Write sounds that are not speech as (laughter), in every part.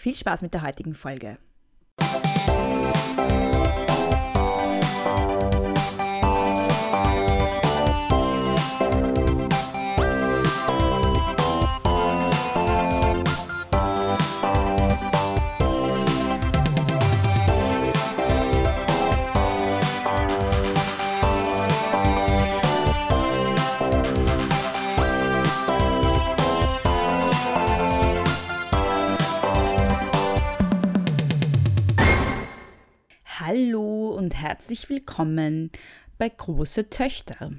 Viel Spaß mit der heutigen Folge. Hallo und herzlich willkommen bei Große Töchter.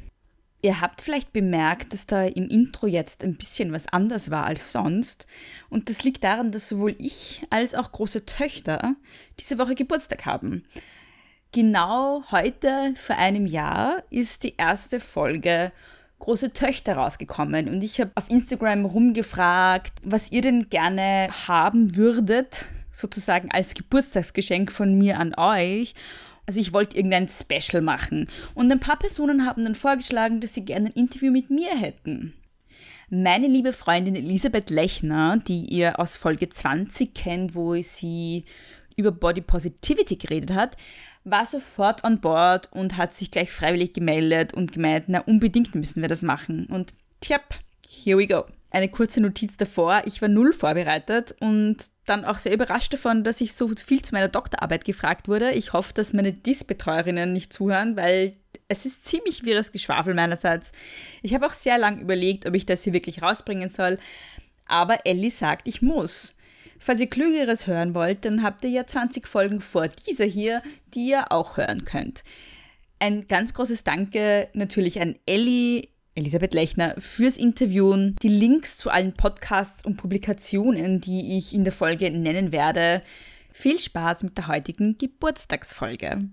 Ihr habt vielleicht bemerkt, dass da im Intro jetzt ein bisschen was anders war als sonst. Und das liegt daran, dass sowohl ich als auch große Töchter diese Woche Geburtstag haben. Genau heute vor einem Jahr ist die erste Folge große Töchter rausgekommen und ich habe auf Instagram rumgefragt, was ihr denn gerne haben würdet sozusagen als Geburtstagsgeschenk von mir an euch. Also ich wollte irgendein Special machen. Und ein paar Personen haben dann vorgeschlagen, dass sie gerne ein Interview mit mir hätten. Meine liebe Freundin Elisabeth Lechner, die ihr aus Folge 20 kennt, wo sie über Body Positivity geredet hat, war sofort on board und hat sich gleich freiwillig gemeldet und gemeint, na unbedingt müssen wir das machen. Und tjap, here we go eine kurze Notiz davor. Ich war null vorbereitet und dann auch sehr überrascht davon, dass ich so viel zu meiner Doktorarbeit gefragt wurde. Ich hoffe, dass meine DIS-Betreuerinnen nicht zuhören, weil es ist ziemlich wirres Geschwafel meinerseits. Ich habe auch sehr lang überlegt, ob ich das hier wirklich rausbringen soll. Aber Ellie sagt, ich muss. Falls ihr Klügeres hören wollt, dann habt ihr ja 20 Folgen vor dieser hier, die ihr auch hören könnt. Ein ganz großes Danke natürlich an Ellie, Elisabeth Lechner, fürs Interviewen. Die Links zu allen Podcasts und Publikationen, die ich in der Folge nennen werde. Viel Spaß mit der heutigen Geburtstagsfolge.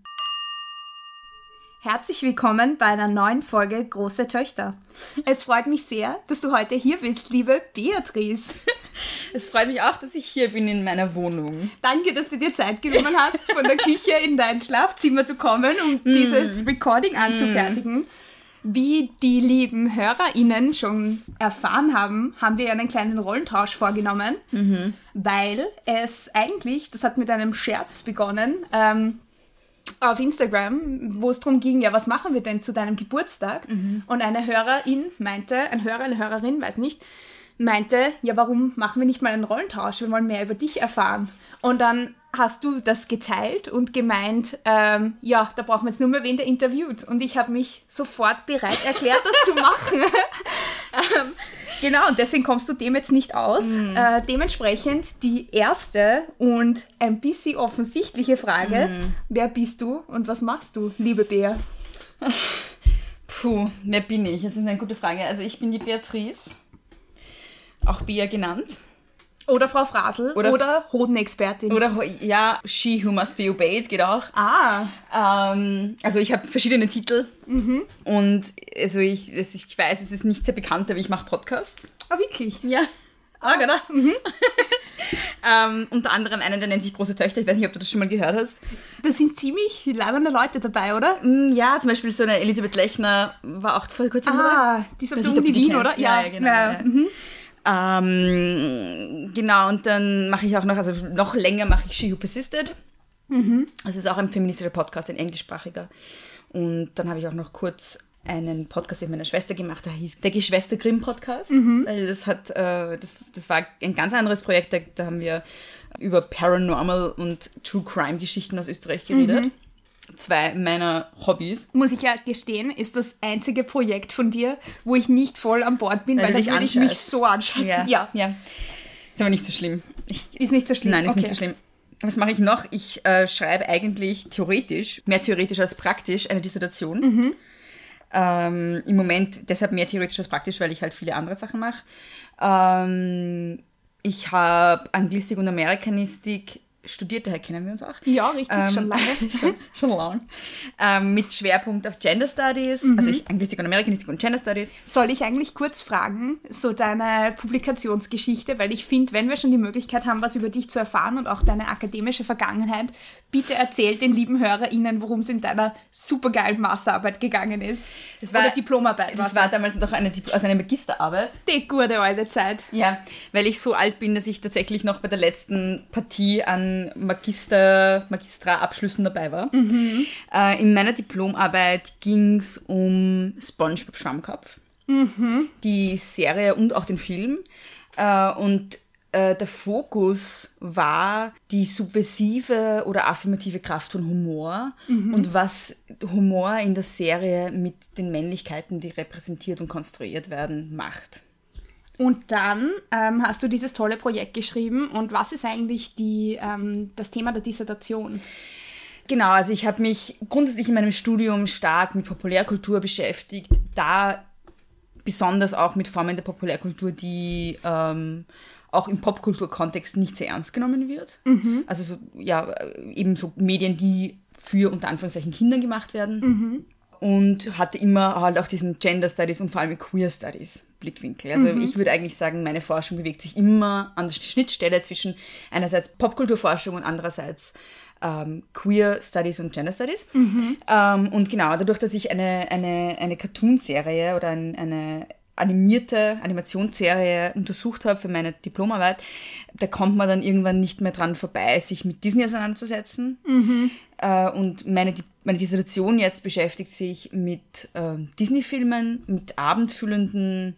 Herzlich willkommen bei einer neuen Folge Große Töchter. Es freut mich sehr, dass du heute hier bist, liebe Beatrice. (laughs) Es freut mich auch, dass ich hier bin in meiner Wohnung. Danke, dass du dir Zeit genommen hast, von der Küche in dein Schlafzimmer zu kommen, um mm. dieses Recording anzufertigen. Mm. Wie die lieben HörerInnen schon erfahren haben, haben wir einen kleinen Rollentausch vorgenommen, mhm. weil es eigentlich, das hat mit einem Scherz begonnen, ähm, auf Instagram, wo es darum ging, ja, was machen wir denn zu deinem Geburtstag? Mhm. Und eine Hörerin meinte, ein Hörer, eine Hörerin, weiß nicht, meinte, ja, warum machen wir nicht mal einen Rollentausch? Wir wollen mehr über dich erfahren. Und dann hast du das geteilt und gemeint, ähm, ja, da brauchen wir jetzt nur mehr wen, der interviewt. Und ich habe mich sofort bereit erklärt, das zu machen. (laughs) ähm, genau, und deswegen kommst du dem jetzt nicht aus. Mhm. Äh, dementsprechend die erste und ein bisschen offensichtliche Frage, mhm. wer bist du und was machst du, liebe Bea? (laughs) Puh, wer bin ich? Das ist eine gute Frage. Also ich bin die Beatrice, auch Bea genannt. Oder Frau Frasel oder, oder Hodenexpertin. Oder ja, She Who Must Be Obeyed geht auch. Ah. Ähm, also ich habe verschiedene Titel mhm. und also ich, ich weiß, es ist nicht sehr bekannt, aber ich mache Podcasts. Ah, wirklich? Ja. Ah, genau. Mhm. (laughs) ähm, unter anderem einen, der nennt sich Große Töchter. Ich weiß nicht, ob du das schon mal gehört hast. Da sind ziemlich leibende Leute dabei, oder? Mm, ja, zum Beispiel so eine Elisabeth Lechner war auch vor kurzem ah, dabei. Ah, die ist auf der Uni Wien, oder? Ja, ja genau. Ja. Ja. Mhm. Ähm, genau, und dann mache ich auch noch, also noch länger mache ich She Who Persisted. Mhm. Das ist auch ein feministischer Podcast, ein englischsprachiger. Und dann habe ich auch noch kurz einen Podcast mit meiner Schwester gemacht, der hieß der Geschwister Grimm Podcast. Mhm. Weil das hat, äh, das, das war ein ganz anderes Projekt, da, da, haben wir über Paranormal und True Crime Geschichten aus Österreich geredet. Mhm zwei meiner Hobbys. Muss ich ja gestehen, ist das einzige Projekt von dir, wo ich nicht voll an Bord bin, weil, weil da würde ich mich so anschauen. Ja. ja. ja. Ist aber nicht so schlimm. Ich, ist nicht so schlimm. Nein, ist okay. nicht so schlimm. Was mache ich noch? Ich äh, schreibe eigentlich theoretisch, mehr theoretisch als praktisch, eine Dissertation. Mhm. Ähm, Im Moment deshalb mehr theoretisch als praktisch, weil ich halt viele andere Sachen mache. Ähm, ich habe Anglistik und Amerikanistik studiert, daher kennen wir uns auch. Ja, richtig, Ähm, schon lange. (laughs) schon, schon lang. Ähm, mit Schwerpunkt auf Gender Studies, Mhm. also ich Anglistik und Amerikanistik und Gender Studies. Soll ich eigentlich kurz fragen, so deine Publikationsgeschichte, weil ich finde, wenn wir schon die Möglichkeit haben, was über dich zu erfahren und auch deine akademische Vergangenheit, bitte erzähl den lieben HörerInnen, worum es in deiner supergeilen Masterarbeit gegangen ist. Das war- Oder Diplomarbeit. Das war damals noch eine, also eine Magisterarbeit. die gute alte Zeit. Ja, weil ich so alt bin, dass ich tatsächlich noch bei der letzten Partie an Magister, Magistra-Abschlüssen dabei war. Äh, in meiner Diplomarbeit ging es um SpongeBob Schwammkopf, die Serie und auch den Film. Äh, und äh, der Fokus war die subversive oder affirmative Kraft von Humor und was Humor in der Serie mit den Männlichkeiten, die repräsentiert und konstruiert werden, macht. Und dann ähm, hast du dieses tolle Projekt geschrieben. Und was ist eigentlich die, ähm, das Thema der Dissertation? Genau, also ich habe mich grundsätzlich in meinem Studium stark mit Populärkultur beschäftigt, da besonders auch mit Formen der Populärkultur, die ähm, auch im Popkulturkontext nicht sehr ernst genommen wird. Also so, ja, äh, eben so Medien, die für unter Anführungszeichen Kindern gemacht werden. Und hatte immer halt auch diesen Gender Studies und vor allem Queer Studies Blickwinkel. Also ich würde eigentlich sagen, meine Forschung bewegt sich immer an der Schnittstelle zwischen einerseits Popkulturforschung und andererseits ähm, Queer Studies und Gender Studies. Ähm, und genau, dadurch, dass ich eine, eine, eine Cartoon-Serie oder ein, eine animierte Animationsserie untersucht habe für meine Diplomarbeit, da kommt man dann irgendwann nicht mehr dran vorbei, sich mit Disney auseinanderzusetzen. Äh, und meine, Di- meine Dissertation jetzt beschäftigt sich mit ähm, Disney-Filmen, mit abendfüllenden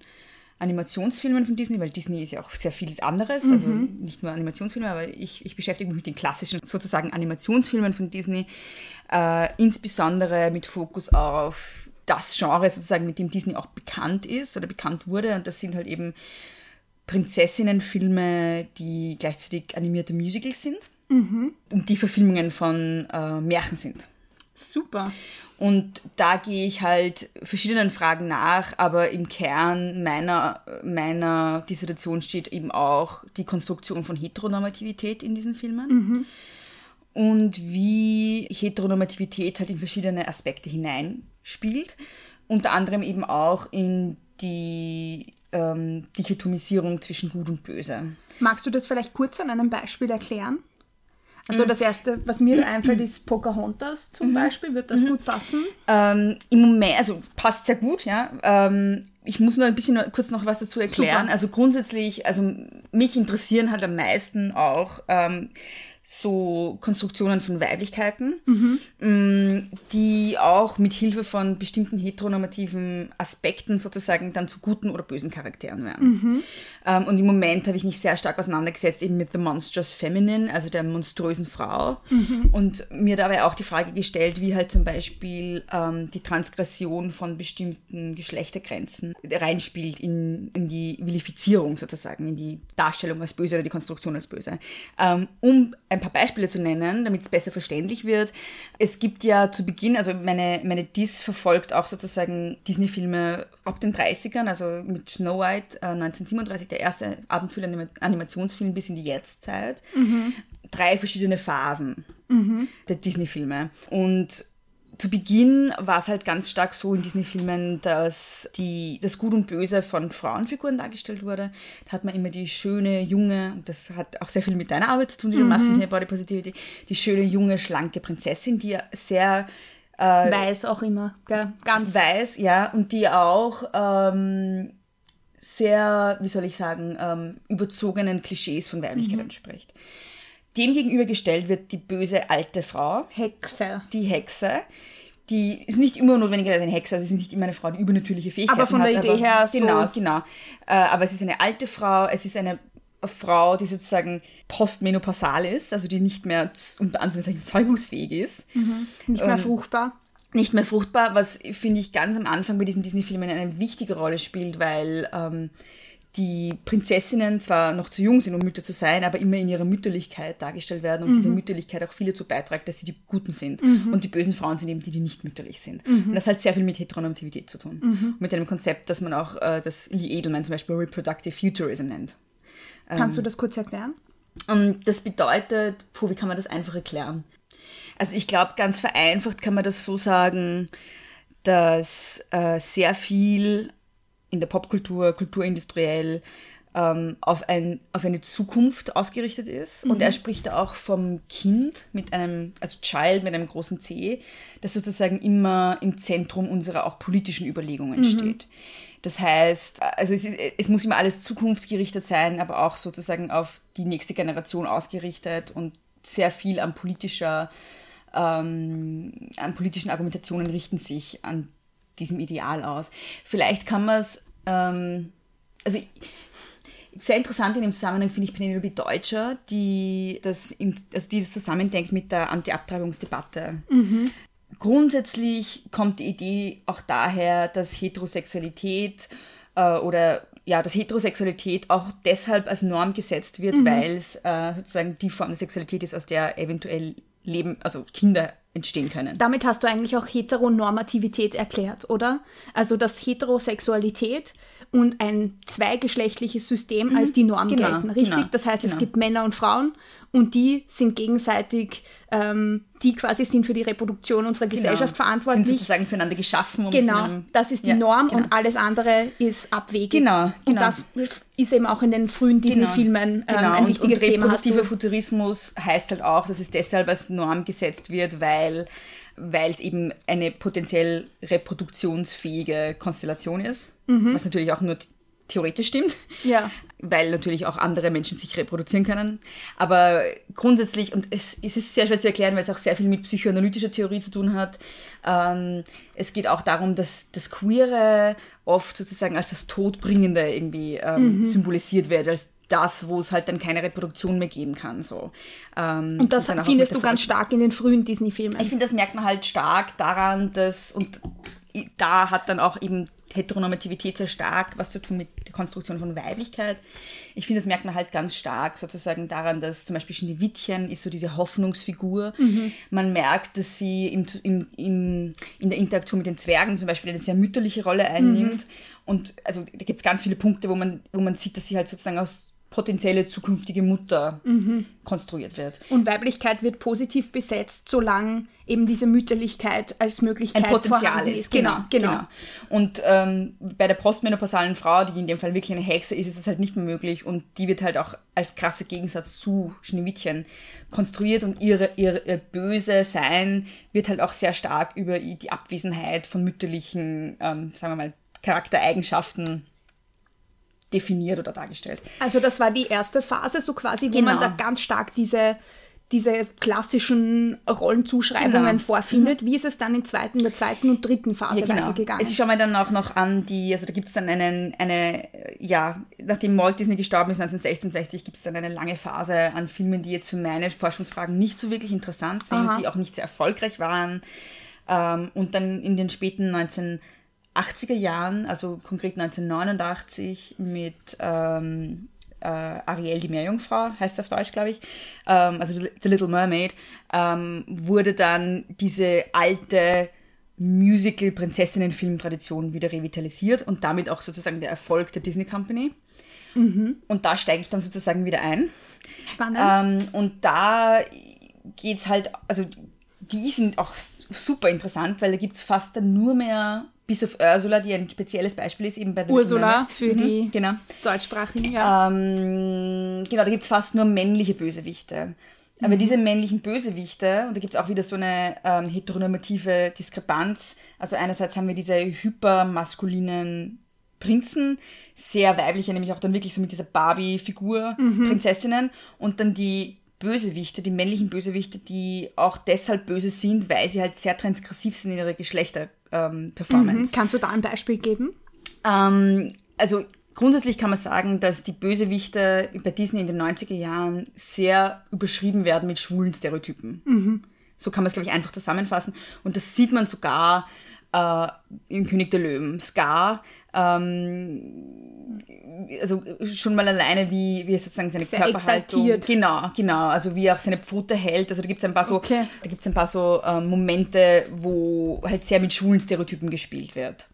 Animationsfilmen von Disney, weil Disney ist ja auch sehr viel anderes, also nicht nur Animationsfilme, aber ich, ich beschäftige mich mit den klassischen sozusagen Animationsfilmen von Disney, äh, insbesondere mit Fokus auf das Genre sozusagen, mit dem Disney auch bekannt ist oder bekannt wurde. Und das sind halt eben Prinzessinnenfilme, die gleichzeitig animierte Musicals sind und die Verfilmungen von äh, Märchen sind. Super. Und da gehe ich halt verschiedenen Fragen nach, aber im Kern meiner, meiner Dissertation steht eben auch die Konstruktion von Heteronormativität in diesen Filmen. Und wie Heteronormativität halt in verschiedene Aspekte hineinspielt. Unter anderem eben auch in die ähm, Dichotomisierung zwischen Gut und Böse. Magst du das vielleicht kurz an einem Beispiel erklären? Also das erste, was mir einfällt, ist Pocahontas zum Beispiel. Wird das gut passen? Ähm, Im Moment, also passt sehr gut, ja. Ähm, ich muss nur ein bisschen noch, kurz noch was dazu erklären. Super. Also grundsätzlich, also mich interessieren halt am meisten auch ähm, so Konstruktionen von Weiblichkeiten, ähm, die auch mit Hilfe von bestimmten heteronormativen Aspekten sozusagen dann zu guten oder bösen Charakteren werden. Ähm, und im Moment habe ich mich sehr stark auseinandergesetzt eben mit The Monstrous Feminine, also der monströsen Frau. Und mir dabei auch die Frage gestellt, wie halt zum Beispiel ähm, die Transgression von bestimmten Geschlechtergrenzen reinspielt in, in die Vilifizierung sozusagen, in die Darstellung als böse oder die Konstruktion als böse. Ähm, um ein paar Beispiele zu nennen, damit es besser verständlich wird. Es gibt ja zu Beginn, also meine, meine Dis verfolgt auch sozusagen Disney-Filme ab den 30ern, also mit Snow White äh, 1937, der erste abendfüllende Animationsfilm bis in die Jetztzeit. Drei verschiedene Phasen der Disney-Filme. Und zu Beginn war es halt ganz stark so in Disney-Filmen, dass die, das Gut und Böse von Frauenfiguren dargestellt wurde. Da hat man immer die schöne, junge, und das hat auch sehr viel mit deiner Arbeit zu tun, die du machst in der Body Positivity, die schöne, junge, schlanke Prinzessin, die ja sehr Weiß auch immer. Gell? Ganz. weiß, ja, und die auch ähm, sehr, wie soll ich sagen, ähm, überzogenen Klischees von Weiblichkeit entspricht. Dem gegenübergestellt wird die böse alte Frau, Hexe. die Hexe. Die ist nicht immer notwendigerweise eine Hexe, also es ist nicht immer eine Frau, die übernatürliche Fähigkeiten Aber von der hat. Idee her so- Genau, genau. Äh, aber es ist eine alte Frau, es ist eine Frau, die sozusagen postmenopausal ist, also die nicht mehr unter Anführungszeichen zeugungsfähig ist Nicht Ähm, mehr fruchtbar. nicht mehr fruchtbar, was finde ich ganz am Anfang bei diesen Disney-Filmen eine wichtige Rolle spielt, weil ähm, die Prinzessinnen zwar noch zu jung sind, um Mütter zu sein, aber immer in ihrer Mütterlichkeit dargestellt werden und diese Mütterlichkeit auch viel dazu beiträgt, dass sie die Guten sind. Und die bösen Frauen sind eben die, die nicht mütterlich sind. Und das hat sehr viel mit Heteronormativität zu tun. Mit einem Konzept, das man auch, äh, das Lee Edelman zum Beispiel Reproductive Futurism nennt. Kannst du das kurz erklären? Und das bedeutet, puh, wie kann man das einfach erklären? Also ich glaube, ganz vereinfacht kann man das so sagen, dass äh, sehr viel in der Popkultur, kulturindustriell ähm, auf, ein, auf eine Zukunft ausgerichtet ist. Mhm. Und er spricht da auch vom Kind mit einem, also Child mit einem großen C, das sozusagen immer im Zentrum unserer auch politischen Überlegungen mhm. steht. Das heißt, also es, ist, es, muss immer alles zukunftsgerichtet sein, aber auch sozusagen auf die nächste Generation ausgerichtet und sehr viel an politischer, ähm, an politischen Argumentationen richten sich an diesem Ideal aus. Vielleicht kann man es, ähm, also sehr interessant in dem Zusammenhang finde ich Penelope Deutscher, die das, im, also die das zusammendenkt mit der Anti-Abtreibungsdebatte. Mhm. Grundsätzlich kommt die Idee auch daher, dass Heterosexualität äh, oder ja, dass Heterosexualität auch deshalb als Norm gesetzt wird, mhm. weil es äh, sozusagen die Form der Sexualität ist, aus der eventuell Leben, also Kinder entstehen können. Damit hast du eigentlich auch Heteronormativität erklärt, oder? Also dass Heterosexualität und ein zweigeschlechtliches System mhm. als die Norm genau, gelten, richtig? Genau, das heißt, genau. es gibt Männer und Frauen und die sind gegenseitig, ähm, die quasi sind für die Reproduktion unserer genau. Gesellschaft verantwortlich. Sind sozusagen füreinander geschaffen. Um genau, einem, das ist die ja, Norm und genau. alles andere ist abwegig. Genau, genau. Und das ist eben auch in den frühen Disney-Filmen ähm, genau. ein und, wichtiges und Thema. Reproduktiver Futurismus heißt halt auch, dass es deshalb als Norm gesetzt wird, weil weil es eben eine potenziell reproduktionsfähige Konstellation ist, mhm. was natürlich auch nur theoretisch stimmt, ja. (laughs) weil natürlich auch andere Menschen sich reproduzieren können. Aber grundsätzlich, und es, es, ist sehr schwer zu erklären, weil es auch sehr viel mit psychoanalytischer Theorie zu tun hat, ähm, es geht auch darum, dass das Queere oft sozusagen als das Todbringende irgendwie ähm, mhm. symbolisiert wird, als das, wo es halt dann keine Reproduktion mehr geben kann. So. Ähm, und das und findest du ganz stark in den frühen Disney-Filmen. Ich finde, das merkt man halt stark daran, dass, und da hat dann auch eben Heteronormativität sehr stark was zu tun mit der Konstruktion von Weiblichkeit. Ich finde, das merkt man halt ganz stark sozusagen daran, dass zum Beispiel Schneewittchen ist so diese Hoffnungsfigur. Mhm. Man merkt, dass sie im, im, im, in der Interaktion mit den Zwergen zum Beispiel eine sehr mütterliche Rolle einnimmt. Mhm. Und also da gibt es ganz viele Punkte, wo man, wo man sieht, dass sie halt sozusagen aus potenzielle zukünftige Mutter mhm. konstruiert wird. Und Weiblichkeit wird positiv besetzt, solange eben diese Mütterlichkeit als Möglichkeit ein Potenzial ist. ist. Genau, genau, genau. Und ähm, bei der postmenopausalen Frau, die in dem Fall wirklich eine Hexe ist, ist es halt nicht mehr möglich und die wird halt auch als krasser Gegensatz zu Schneewittchen konstruiert und ihre, ihre, ihr böse Sein wird halt auch sehr stark über die Abwesenheit von mütterlichen, ähm, sagen wir mal, Charaktereigenschaften definiert oder dargestellt. Also das war die erste Phase, so quasi, wo genau. man da ganz stark diese, diese klassischen Rollenzuschreibungen genau. vorfindet. Mhm. Wie ist es dann in zweiten, der zweiten und dritten Phase ja, genau. weitergegangen? Also ich schaue mir dann auch noch an, die, also da gibt es dann einen, eine, ja, nachdem Walt Disney gestorben ist 1966, gibt es dann eine lange Phase an Filmen, die jetzt für meine Forschungsfragen nicht so wirklich interessant sind, Aha. die auch nicht sehr erfolgreich waren. Ähm, und dann in den späten 19 80er Jahren, also konkret 1989 mit ähm, äh, Ariel die Meerjungfrau, heißt es auf Deutsch, glaube ich, ähm, also The Little Mermaid, ähm, wurde dann diese alte Musical-Prinzessinnen-Film-Tradition wieder revitalisiert und damit auch sozusagen der Erfolg der Disney Company. Mhm. Und da steige ich dann sozusagen wieder ein. Spannend. Ähm, und da geht es halt, also die sind auch super interessant, weil da gibt es fast dann nur mehr bis auf Ursula, die ein spezielles Beispiel ist, eben bei der Ursula für mhm, die genau. deutschsprachigen, ja. Ähm, genau, da gibt es fast nur männliche Bösewichte. Aber mhm. diese männlichen Bösewichte, und da gibt es auch wieder so eine ähm, heteronormative Diskrepanz. Also einerseits haben wir diese hypermaskulinen Prinzen, sehr weibliche, nämlich auch dann wirklich so mit dieser Barbie-Figur, mhm. Prinzessinnen, und dann die Bösewichte, die männlichen Bösewichte, die auch deshalb böse sind, weil sie halt sehr transgressiv sind in ihrer Geschlechter-Performance. Mhm. Kannst du da ein Beispiel geben? Ähm, also grundsätzlich kann man sagen, dass die Bösewichte bei Disney in den 90er Jahren sehr überschrieben werden mit schwulen Stereotypen. Mhm. So kann man es, glaube ich, einfach zusammenfassen. Und das sieht man sogar äh, im König der Löwen. Scar ähm, also schon mal alleine, wie, wie er sozusagen seine Sehr Körperhaltung. Exaltiert. Genau, genau. Also wie er auch seine Pfote hält. Also da gibt es ein paar so, okay. da gibt's ein paar so ähm, Momente, wo halt sehr mit schwulen Stereotypen gespielt wird.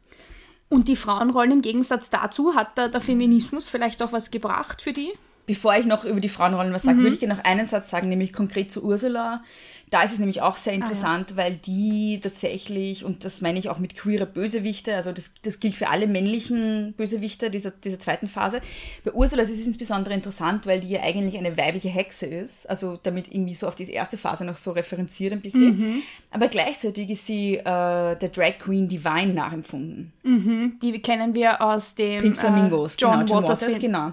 Und die Frauenrollen im Gegensatz dazu, hat da der Feminismus vielleicht auch was gebracht für die? Bevor ich noch über die Frauenrollen was sage, würde ich gerne noch einen Satz sagen, nämlich konkret zu Ursula. Da ist es nämlich auch sehr interessant, ah, ja. weil die tatsächlich, und das meine ich auch mit queerer Bösewichte, also das, das gilt für alle männlichen Bösewichte dieser, dieser zweiten Phase. Bei Ursula ist es insbesondere interessant, weil die ja eigentlich eine weibliche Hexe ist, also damit irgendwie so auf diese erste Phase noch so referenziert ein bisschen. Mhm. Aber gleichzeitig ist sie äh, der Drag Queen Divine nachempfunden. Mhm. Die kennen wir aus dem Pink Flamingos, äh, John, genau, John Waters, Waters genau.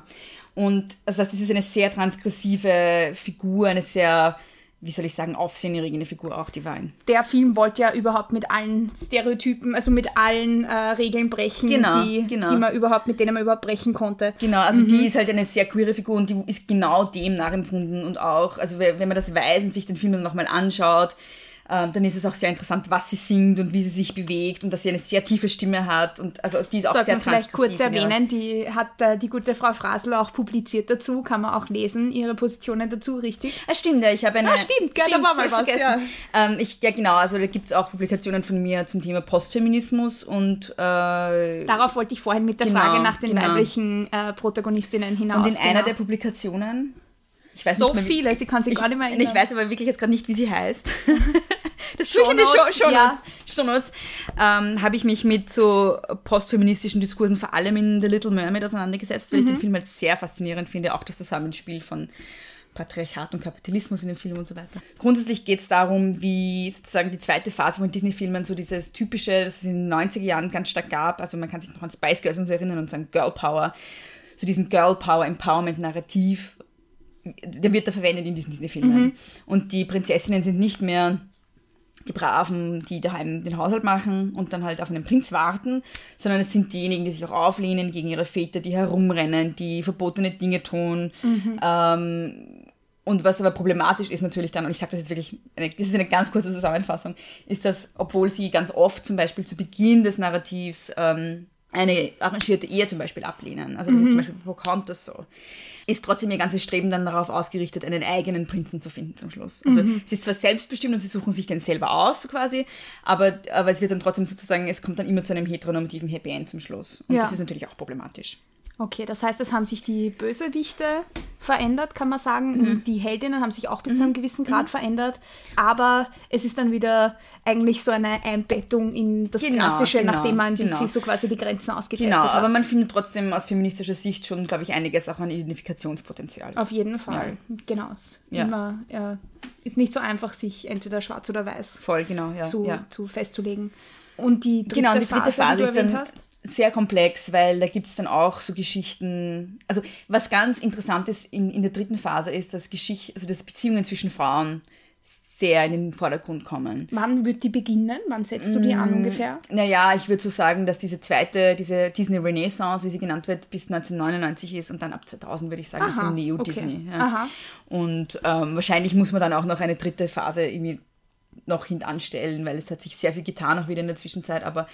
Und also das ist eine sehr transgressive Figur, eine sehr wie soll ich sagen, aufsehenerregende Figur auch, die Wein. Der Film wollte ja überhaupt mit allen Stereotypen, also mit allen äh, Regeln brechen, genau, die, genau. die man überhaupt, mit denen man überhaupt brechen konnte. Genau, also mhm. die ist halt eine sehr queere Figur und die ist genau dem nachempfunden und auch, also wenn man das weiß und sich den Film dann nochmal anschaut, ähm, dann ist es auch sehr interessant, was sie singt und wie sie sich bewegt und dass sie eine sehr tiefe Stimme hat und also die ist auch Sollte sehr man vielleicht kurz erwähnen, die hat äh, die gute Frau Frasel auch publiziert dazu, kann man auch lesen, ihre Positionen dazu, richtig? Ah, stimmt, ja, ich habe eine... Ah, stimmt, gell, da war mal was, ja. Ähm, ich, ja, genau, also da gibt es auch Publikationen von mir zum Thema Postfeminismus und... Äh, Darauf wollte ich vorhin mit der genau, Frage nach den genau. weiblichen äh, Protagonistinnen hinaus. Und in genau. einer der Publikationen ich weiß so nicht mehr, viele, sie kann sich gar nicht mehr erinnern. Ich weiß aber wirklich jetzt gerade nicht, wie sie heißt. (laughs) (laughs) das in die Show, Show ja. Notes. Ähm, habe ich mich mit so postfeministischen Diskursen, vor allem in The Little Mermaid, auseinandergesetzt, weil mhm. ich den Film halt sehr faszinierend finde, auch das Zusammenspiel von Patriarchat und Kapitalismus in dem Film und so weiter. Grundsätzlich geht es darum, wie sozusagen die zweite Phase von Disney-Filmen, so dieses typische, das es in den 90er Jahren ganz stark gab, also man kann sich noch an Spice Girls und so erinnern und sagen Girl Power, so diesen Girl Power Empowerment Narrativ der wird da verwendet in diesen Disney-Filmen. Mhm. Und die Prinzessinnen sind nicht mehr die Braven, die daheim den Haushalt machen und dann halt auf einen Prinz warten, sondern es sind diejenigen, die sich auch auflehnen gegen ihre Väter, die herumrennen, die verbotene Dinge tun. Mhm. Ähm, und was aber problematisch ist natürlich dann, und ich sage das jetzt wirklich, eine, das ist eine ganz kurze Zusammenfassung, ist, dass obwohl sie ganz oft zum Beispiel zu Beginn des Narrativs ähm, eine arrangierte Ehe zum Beispiel ablehnen, also das mhm. ist zum Beispiel bei Pocahontas so, ist trotzdem ihr ganzes Streben dann darauf ausgerichtet, einen eigenen Prinzen zu finden zum Schluss. Also mhm. sie ist zwar selbstbestimmt und sie suchen sich den selber aus, so quasi, aber, aber es wird dann trotzdem sozusagen, es kommt dann immer zu einem heteronormativen Happy End zum Schluss. Und ja. das ist natürlich auch problematisch. Okay, das heißt, es haben sich die Bösewichte verändert, kann man sagen. Mhm. Die Heldinnen haben sich auch bis mhm. zu einem gewissen Grad mhm. verändert. Aber es ist dann wieder eigentlich so eine Einbettung in das genau, Klassische, genau, nachdem man genau. bisschen so quasi die Grenzen ausgetestet genau, hat. aber man findet trotzdem aus feministischer Sicht schon, glaube ich, einiges auch an Identifikationspotenzial. Auf jeden Fall, ja. genau. Ja. Immer, ja, ist nicht so einfach, sich entweder schwarz oder weiß Voll, genau, ja, zu, zu festzulegen. Und die dritte genau, die dritte Phase, Phase ist dann, hast? Sehr komplex, weil da gibt es dann auch so Geschichten. Also was ganz interessant ist in, in der dritten Phase ist, dass Geschichte, also dass Beziehungen zwischen Frauen sehr in den Vordergrund kommen. Wann wird die beginnen? Wann setzt du die an mm, ungefähr? Naja, ich würde so sagen, dass diese zweite, diese Disney Renaissance, wie sie genannt wird, bis 1999 ist und dann ab 2000 würde ich sagen, Aha, so Neo-Disney. Okay. Ja. Und ähm, wahrscheinlich muss man dann auch noch eine dritte Phase irgendwie noch hintanstellen, weil es hat sich sehr viel getan, auch wieder in der Zwischenzeit, aber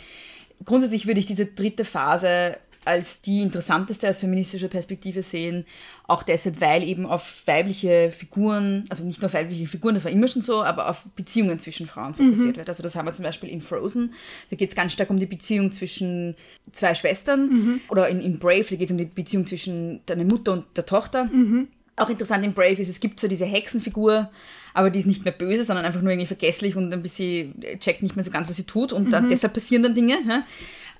grundsätzlich würde ich diese dritte Phase als die interessanteste aus feministischer Perspektive sehen, auch deshalb, weil eben auf weibliche Figuren, also nicht nur auf weibliche Figuren, das war immer schon so, aber auf Beziehungen zwischen Frauen fokussiert mhm. wird. Also das haben wir zum Beispiel in Frozen, da geht es ganz stark um die Beziehung zwischen zwei Schwestern mhm. oder in, in Brave, da geht es um die Beziehung zwischen der Mutter und der Tochter. Mhm. Auch interessant in Brave ist, es gibt so diese Hexenfigur, aber die ist nicht mehr böse, sondern einfach nur irgendwie vergesslich und ein bisschen checkt nicht mehr so ganz, was sie tut und mhm. dann, deshalb passieren dann Dinge.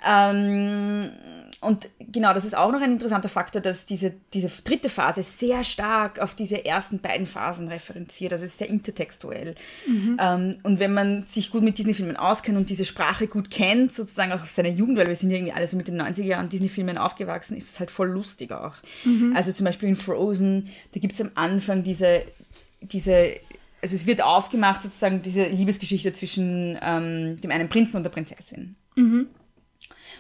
Ähm, und genau, das ist auch noch ein interessanter Faktor, dass diese, diese dritte Phase sehr stark auf diese ersten beiden Phasen referenziert. Also es ist sehr intertextuell. Mhm. Ähm, und wenn man sich gut mit Disney-Filmen auskennt und diese Sprache gut kennt, sozusagen auch aus seiner Jugend, weil wir sind ja irgendwie alle so mit den 90er Jahren Disney-Filmen aufgewachsen, ist es halt voll lustig auch. Mhm. Also zum Beispiel in Frozen, da gibt es am Anfang diese, diese also es wird aufgemacht sozusagen diese Liebesgeschichte zwischen ähm, dem einen Prinzen und der Prinzessin. Mhm.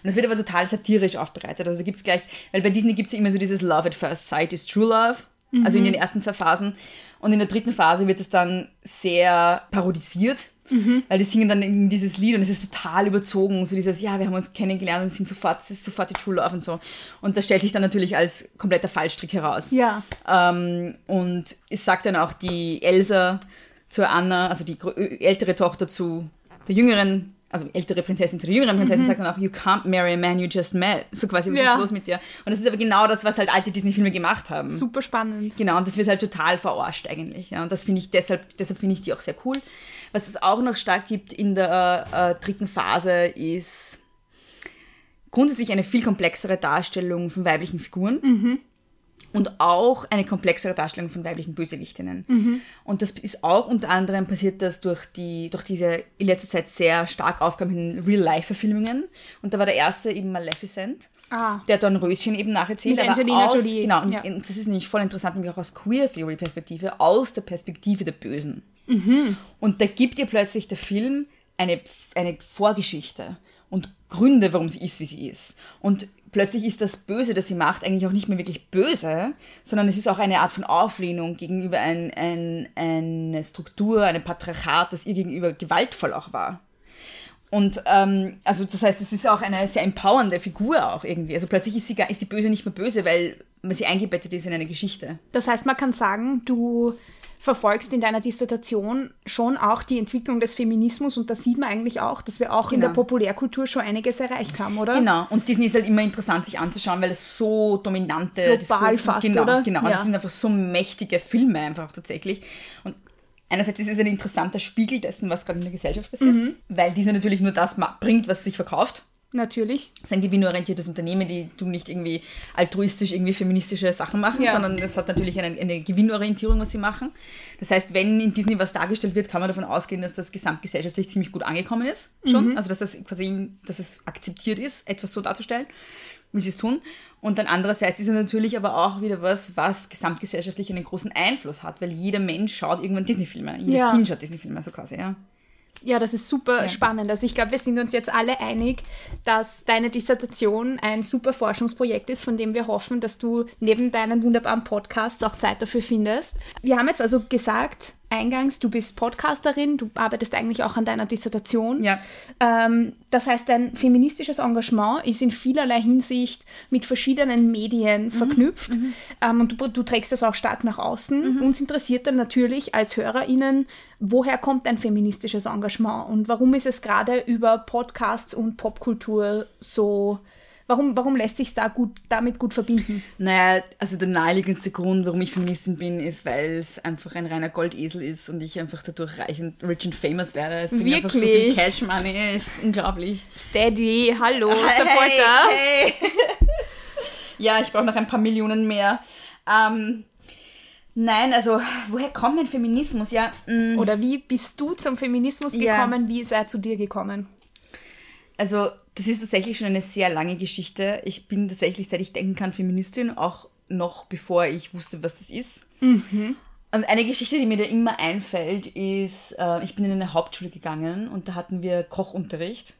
Und es wird aber total satirisch aufbereitet. Also gibt es gleich, weil bei Disney gibt es ja immer so dieses Love at First Sight is True Love. Mhm. Also in den ersten zwei Phasen. Und in der dritten Phase wird es dann sehr parodisiert, mhm. weil die singen dann in dieses Lied und es ist total überzogen. So dieses, ja, wir haben uns kennengelernt und sind sofort, es ist sofort die True Love und so. Und das stellt sich dann natürlich als kompletter Fallstrick heraus. Ja. Ähm, und es sagt dann auch die Elsa zur Anna, also die ältere Tochter zu der jüngeren also ältere Prinzessin zu der jüngeren Prinzessin sagt dann auch, you can't marry a man you just met. So quasi, was Ja. ist los mit dir? Und das ist aber genau das, was halt alte Disney-Filme gemacht haben. Super spannend. Genau, und das wird halt total verarscht eigentlich. Ja, und das finde ich deshalb, deshalb finde ich die auch sehr cool. Was es auch noch stark gibt in der äh, dritten Phase ist grundsätzlich eine viel komplexere Darstellung von weiblichen Figuren. Und auch eine komplexere Darstellung von weiblichen Bösewichtinnen. Und das ist auch unter anderem passiert das durch, die, durch diese in letzter Zeit sehr stark aufkommenden Real-Life-Verfilmungen. Und da war der erste eben Maleficent Ah, der Dornröschen eben nacherzählt. Mit Angelina aus, Jolie, Genau, und ja. das ist nämlich voll interessant, nämlich auch aus Queer Theory Perspektive, aus der Perspektive der Bösen. Mhm. Und da gibt ihr plötzlich der Film eine, eine Vorgeschichte und Gründe, warum sie ist, wie sie ist. Und plötzlich ist das Böse, das sie macht, eigentlich auch nicht mehr wirklich böse, sondern es ist auch eine Art von Auflehnung gegenüber ein, ein, eine Struktur, einem Patriarchat, das ihr gegenüber gewaltvoll auch war. Und ähm, also das heißt, es ist auch eine sehr empowernde Figur auch irgendwie. Also plötzlich ist, sie, ist die Böse nicht mehr böse, weil sie eingebettet ist in eine Geschichte. das heißt, man kann sagen, du verfolgst in deiner Dissertation schon auch die Entwicklung des Feminismus und da sieht man eigentlich auch, dass wir auch in Genau. der Populärkultur schon einiges erreicht haben, oder? Genau. Und Disney ist halt immer interessant sich anzuschauen, weil es so dominante Global Diskurse- fast, genau, oder? Genau, Ja. das sind einfach so mächtige Filme einfach tatsächlich. Und einerseits ist es ein interessanter Spiegel dessen, was gerade in der Gesellschaft passiert, Mhm. weil Disney natürlich nur das bringt, was sich verkauft. Natürlich. Es ist ein gewinnorientiertes Unternehmen, die tun nicht irgendwie altruistisch irgendwie feministische Sachen machen, Ja. sondern das hat natürlich eine, eine Gewinnorientierung, was sie machen. Das heißt, wenn in Disney was dargestellt wird, kann man davon ausgehen, dass das gesamtgesellschaftlich ziemlich gut angekommen ist. Schon. Also dass das quasi, dass es akzeptiert ist, etwas so darzustellen, wie sie es tun. Und dann andererseits ist es natürlich aber auch wieder was, was gesamtgesellschaftlich einen großen Einfluss hat, weil jeder Mensch schaut irgendwann Disney-Filme. Jedes Ja. Kind schaut Disney-Filme, so quasi, ja. Ja, das ist super Ja. spannend. Also ich glaube, wir sind uns jetzt alle einig, dass deine Dissertation ein super Forschungsprojekt ist, von dem wir hoffen, dass du neben deinen wunderbaren Podcasts auch Zeit dafür findest. Wir haben jetzt also gesagt, eingangs, du bist Podcasterin, du arbeitest eigentlich auch an deiner Dissertation. Ja. Ähm, das heißt, dein feministisches Engagement ist in vielerlei Hinsicht mit verschiedenen Medien verknüpft ähm, und du, du trägst das auch stark nach außen. Uns interessiert dann natürlich als HörerInnen, woher kommt dein feministisches Engagement und warum ist es gerade über Podcasts und Popkultur so, warum, warum lässt sich da gut, damit gut verbinden? Naja, also der naheliegendste Grund, warum ich Feministin bin, ist, weil es einfach ein reiner Goldesel ist und ich einfach dadurch reich und rich and famous werde. Es bringt einfach so viel Wirklich? Cash Money, ist unglaublich. Steady, hallo, Supporter. Hey, hey. (laughs) ja, ich brauche noch ein paar Millionen mehr. Ähm, nein, also woher kommt mein Feminismus? Ja, mm, Oder wie bist du zum Feminismus Ja. gekommen? Wie ist er zu dir gekommen? Also, das ist tatsächlich schon eine sehr lange Geschichte. Ich bin tatsächlich, seit ich denken kann, Feministin, auch noch bevor ich wusste, was das ist. Und eine Geschichte, die mir da immer einfällt, ist, äh, ich bin in eine Hauptschule gegangen und da hatten wir Kochunterricht.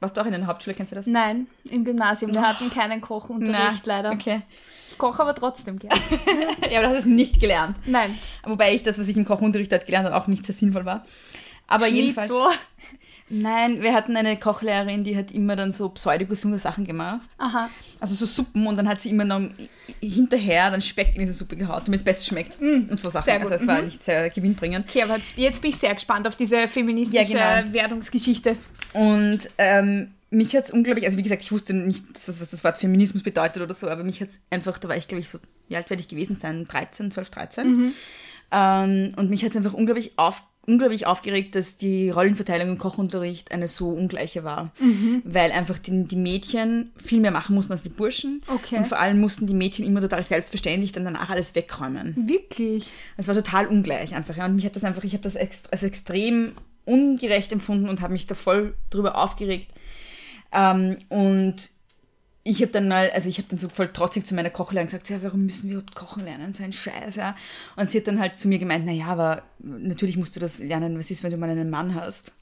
Warst du auch in einer Hauptschule, kennst du das? Nein, im Gymnasium. Wir hatten keinen Kochunterricht leider. Okay. Ich koche aber trotzdem gerne. (laughs) Ja, aber du hast es nicht gelernt. Nein. Wobei ich das, was ich im Kochunterricht dort gelernt habe, auch nicht sehr sinnvoll war. Aber jedenfalls. Nein, wir hatten eine Kochlehrerin, die hat immer dann so pseudogesunde Sachen gemacht. Aha. Also so Suppen und dann hat sie immer noch hinterher dann Speck in diese Suppe gehauen, damit es besser schmeckt. und so Sachen. Also es war Mhm. nicht sehr gewinnbringend. Okay, aber jetzt, bin ich sehr gespannt auf diese feministische Ja, genau. Wertungsgeschichte. Und ähm, mich hat es unglaublich, also wie gesagt, ich wusste nicht, was, das Wort Feminismus bedeutet oder so, aber mich hat es einfach, da war ich glaube ich so, wie alt werde ich gewesen sein? 13, 12, 13. Ähm, und mich hat es einfach unglaublich, auf, unglaublich aufgeregt, dass die Rollenverteilung im Kochunterricht eine so ungleiche war. Weil einfach die, die Mädchen viel mehr machen mussten als die Burschen. Okay. Und vor allem mussten die Mädchen immer total selbstverständlich dann danach alles wegräumen. Wirklich? Es war total ungleich einfach. Ja. Und mich hat das einfach, ich habe das ext als extrem ungerecht empfunden und habe mich da voll drüber aufgeregt. Ähm, und ich habe dann mal, also ich habe dann so voll trotzig zu meiner Kochlehrerin gesagt, ja, warum müssen wir überhaupt kochen lernen? So ein Scheiß, ja. Und sie hat dann halt zu mir gemeint, naja, aber natürlich musst du das lernen, was ist, wenn du mal einen Mann hast?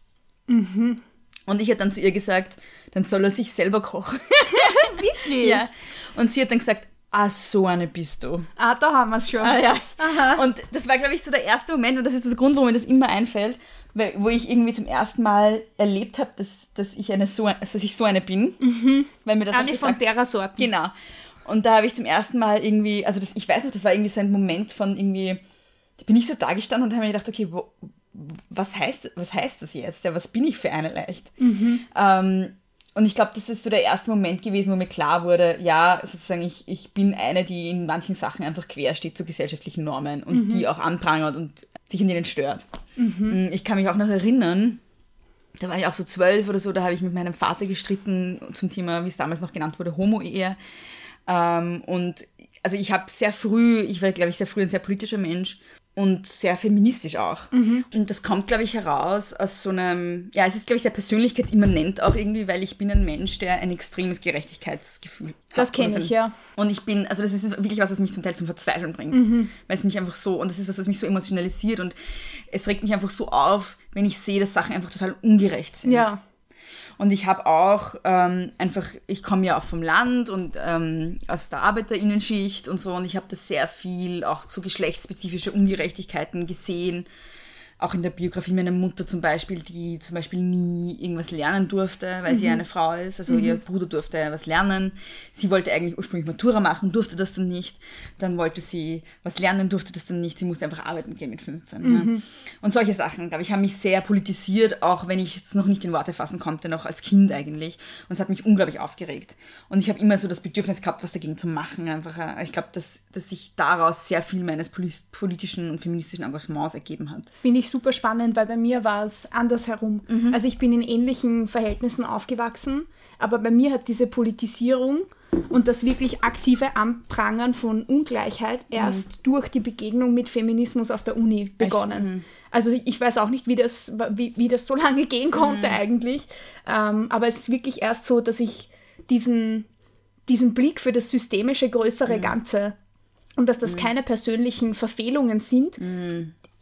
Und ich habe dann zu ihr gesagt, dann soll er sich selber kochen. (laughs) Wirklich? ja. Und sie hat dann gesagt, ah, so eine bist du. Ah, da haben wir es schon. Ah, ja. Aha. Und das war, glaube ich, so der erste Moment, und das ist der Grund, warum mir das immer einfällt, weil, wo ich irgendwie zum ersten Mal erlebt habe, dass, dass, ich eine so, dass ich so eine bin. Weil mir das Eine von derer Sorten. Genau. Und da habe ich zum ersten Mal irgendwie, also das, ich weiß noch, das war irgendwie so ein Moment von irgendwie, da bin ich so da gestanden und habe mir gedacht, okay, wo, was heißt, was heißt das jetzt? Ja, was bin ich für eine leicht? Ähm, und ich glaube, das ist so der erste Moment gewesen, wo mir klar wurde, ja, sozusagen, ich, ich bin eine, die in manchen Sachen einfach quer steht zu gesellschaftlichen Normen und die auch anprangert und sich in denen stört. Mm, Ich kann mich auch noch erinnern, da war ich auch so zwölf oder so, da habe ich mit meinem Vater gestritten zum Thema, wie es damals noch genannt wurde, Homo-Ehe. Ähm, und also ich habe sehr früh, ich war, glaube ich, sehr früh ein sehr politischer Mensch und sehr feministisch auch. Und das kommt, glaube ich, heraus aus so einem, ja, es ist, glaube ich, sehr persönlichkeitsimmanent auch irgendwie, weil ich bin ein Mensch, der ein extremes Gerechtigkeitsgefühl hat. Das kenn Oder ich, ja. Und ich bin, also das ist wirklich was, was mich zum Teil zum Verzweifeln bringt. Weil es mich einfach so, und das ist was, was mich so emotionalisiert und es regt mich einfach so auf, wenn ich sehe, dass Sachen einfach total ungerecht sind. Ja. Und ich habe auch ähm, einfach, ich komme ja auch vom Land und ähm, aus der Arbeiterinnenschicht und so und ich habe da sehr viel auch so geschlechtsspezifische Ungerechtigkeiten gesehen. Auch in der Biografie meiner Mutter zum Beispiel, die zum Beispiel nie irgendwas lernen durfte, weil sie eine Frau ist. Also ihr Bruder durfte was lernen. Sie wollte eigentlich ursprünglich Matura machen, durfte das dann nicht. Dann wollte sie was lernen, durfte das dann nicht. Sie musste einfach arbeiten gehen mit 15. Ja. Und solche Sachen, glaube ich, haben mich sehr politisiert, auch wenn ich es noch nicht in Worte fassen konnte, noch als Kind eigentlich. Und es hat mich unglaublich aufgeregt. Und ich habe immer so das Bedürfnis gehabt, was dagegen zu machen. Einfach, ich glaube, dass, dass sich daraus sehr viel meines poli- politischen und feministischen Engagements ergeben hat. Das finde ich super spannend, weil bei mir war es andersherum. Also ich bin in ähnlichen Verhältnissen aufgewachsen, aber bei mir hat diese Politisierung und das wirklich aktive Anprangern von Ungleichheit erst durch die Begegnung mit Feminismus auf der Uni begonnen. Also ich weiß auch nicht, wie das, wie, wie das so lange gehen konnte eigentlich, ähm, aber es ist wirklich erst so, dass ich diesen, diesen Blick für das systemische, größere Ganze und dass das keine persönlichen Verfehlungen sind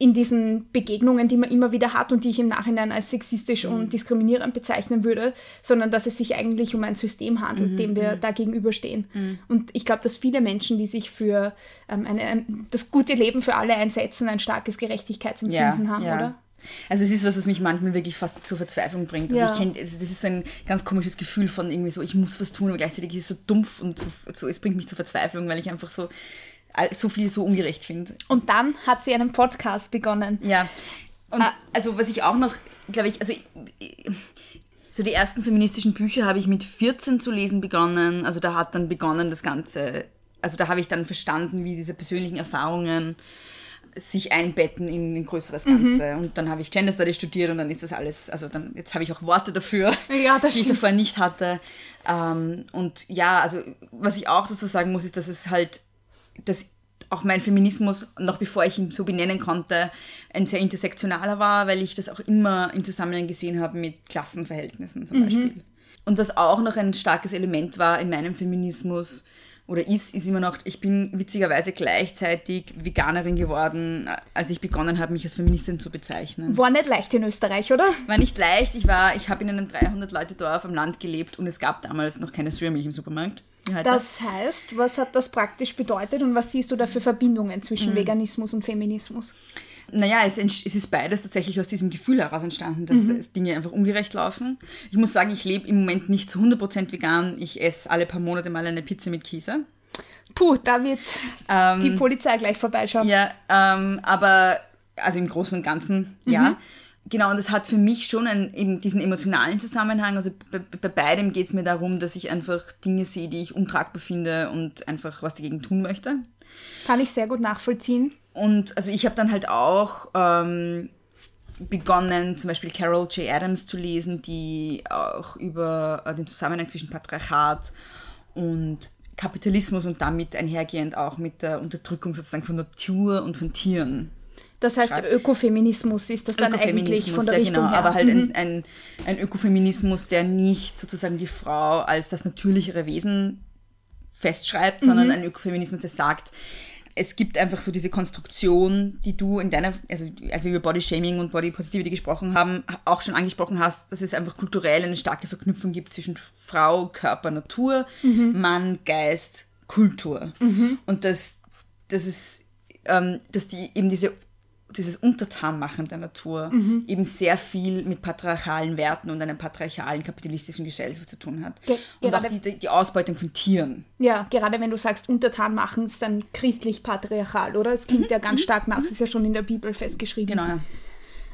in diesen Begegnungen, die man immer wieder hat und die ich im Nachhinein als sexistisch und diskriminierend bezeichnen würde, sondern dass es sich eigentlich um ein System handelt, dem wir da gegenüberstehen. Und ich glaube, dass viele Menschen, die sich für ähm, eine, ein, das gute Leben für alle einsetzen, ein starkes Gerechtigkeitsempfinden haben, oder? Also es ist was, was mich manchmal wirklich fast zur Verzweiflung bringt. Also Ja. ich kenne, also das ist so ein ganz komisches Gefühl von irgendwie so, ich muss was tun, aber gleichzeitig ist es so dumpf und so, so es bringt mich zur Verzweiflung, weil ich einfach so so viel so ungerecht finde. Und dann hat sie einen Podcast begonnen. Ja. Und also was ich auch noch, glaube ich, also ich- so die ersten feministischen Bücher habe ich mit 14 zu lesen begonnen. Also da hat dann begonnen das Ganze, also da habe ich dann verstanden, wie diese persönlichen Erfahrungen sich einbetten in ein größeres Ganze. Und dann habe ich Gender Studies studiert und dann ist das alles, also dann, jetzt habe ich auch Worte dafür, (laughs) Ja, das die ich davor nicht hatte. Ähm, und ja, also was ich auch dazu sagen muss, ist, dass es halt, dass auch mein Feminismus, noch bevor ich ihn so benennen konnte, ein sehr intersektionaler war, weil ich das auch immer im Zusammenhang gesehen habe mit Klassenverhältnissen zum Beispiel. Und was auch noch ein starkes Element war in meinem Feminismus oder ist, ist immer noch, ich bin witzigerweise gleichzeitig Veganerin geworden, als ich begonnen habe, mich als Feministin zu bezeichnen. War nicht leicht in Österreich, oder? War nicht leicht, ich war, ich habe in einem 300-Leute-Dorf am Land gelebt und es gab damals noch keine Sojamilch im Supermarkt. Heute. Das heißt, was hat das praktisch bedeutet und was siehst du da für Verbindungen zwischen Mhm. Veganismus und Feminismus? Naja, es, es ist beides tatsächlich aus diesem Gefühl heraus entstanden, dass es Dinge einfach ungerecht laufen. Ich muss sagen, ich lebe im Moment nicht zu 100% vegan. Ich esse alle paar Monate mal eine Pizza mit Käse. Puh, da wird Ähm, die Polizei gleich vorbeischauen. Ja, ähm, aber also im Großen und Ganzen, ja. Genau, und das hat für mich schon einen, eben diesen emotionalen Zusammenhang. Also bei, bei beidem geht es mir darum, dass ich einfach Dinge sehe, die ich untragbar finde und einfach was dagegen tun möchte. Kann ich sehr gut nachvollziehen. Und also ich habe dann halt auch ähm, begonnen, zum Beispiel Carol J. Adams zu lesen, die auch über äh, den Zusammenhang zwischen Patriarchat und Kapitalismus und damit einhergehend auch mit der Unterdrückung sozusagen von Natur und von Tieren. Das heißt, Schreib- Ökofeminismus ist das dann eigentlich von der ja, Richtung genau, her. aber halt Mhm. ein, ein, ein Ökofeminismus, der nicht sozusagen die Frau als das natürlichere Wesen festschreibt, Mhm. sondern ein Ökofeminismus, der sagt, es gibt einfach so diese Konstruktion, die du in deiner, also als wir über Body Shaming und Body Positivity gesprochen haben, auch schon angesprochen hast, dass es einfach kulturell eine starke Verknüpfung gibt zwischen Frau, Körper, Natur, Mhm. Mann, Geist, Kultur. Und dass, dass es, ähm, dass die eben diese dieses Untertanmachen der Natur Mhm. eben sehr viel mit patriarchalen Werten und einer patriarchalen kapitalistischen Gesellschaft zu tun hat. Ge- und auch die, die Ausbeutung von Tieren. Ja, gerade wenn du sagst, untertan machen, ist dann christlich-patriarchal, oder? Es klingt ja ganz stark nach, ist ja schon in der Bibel festgeschrieben. Mhm. Genau, ja.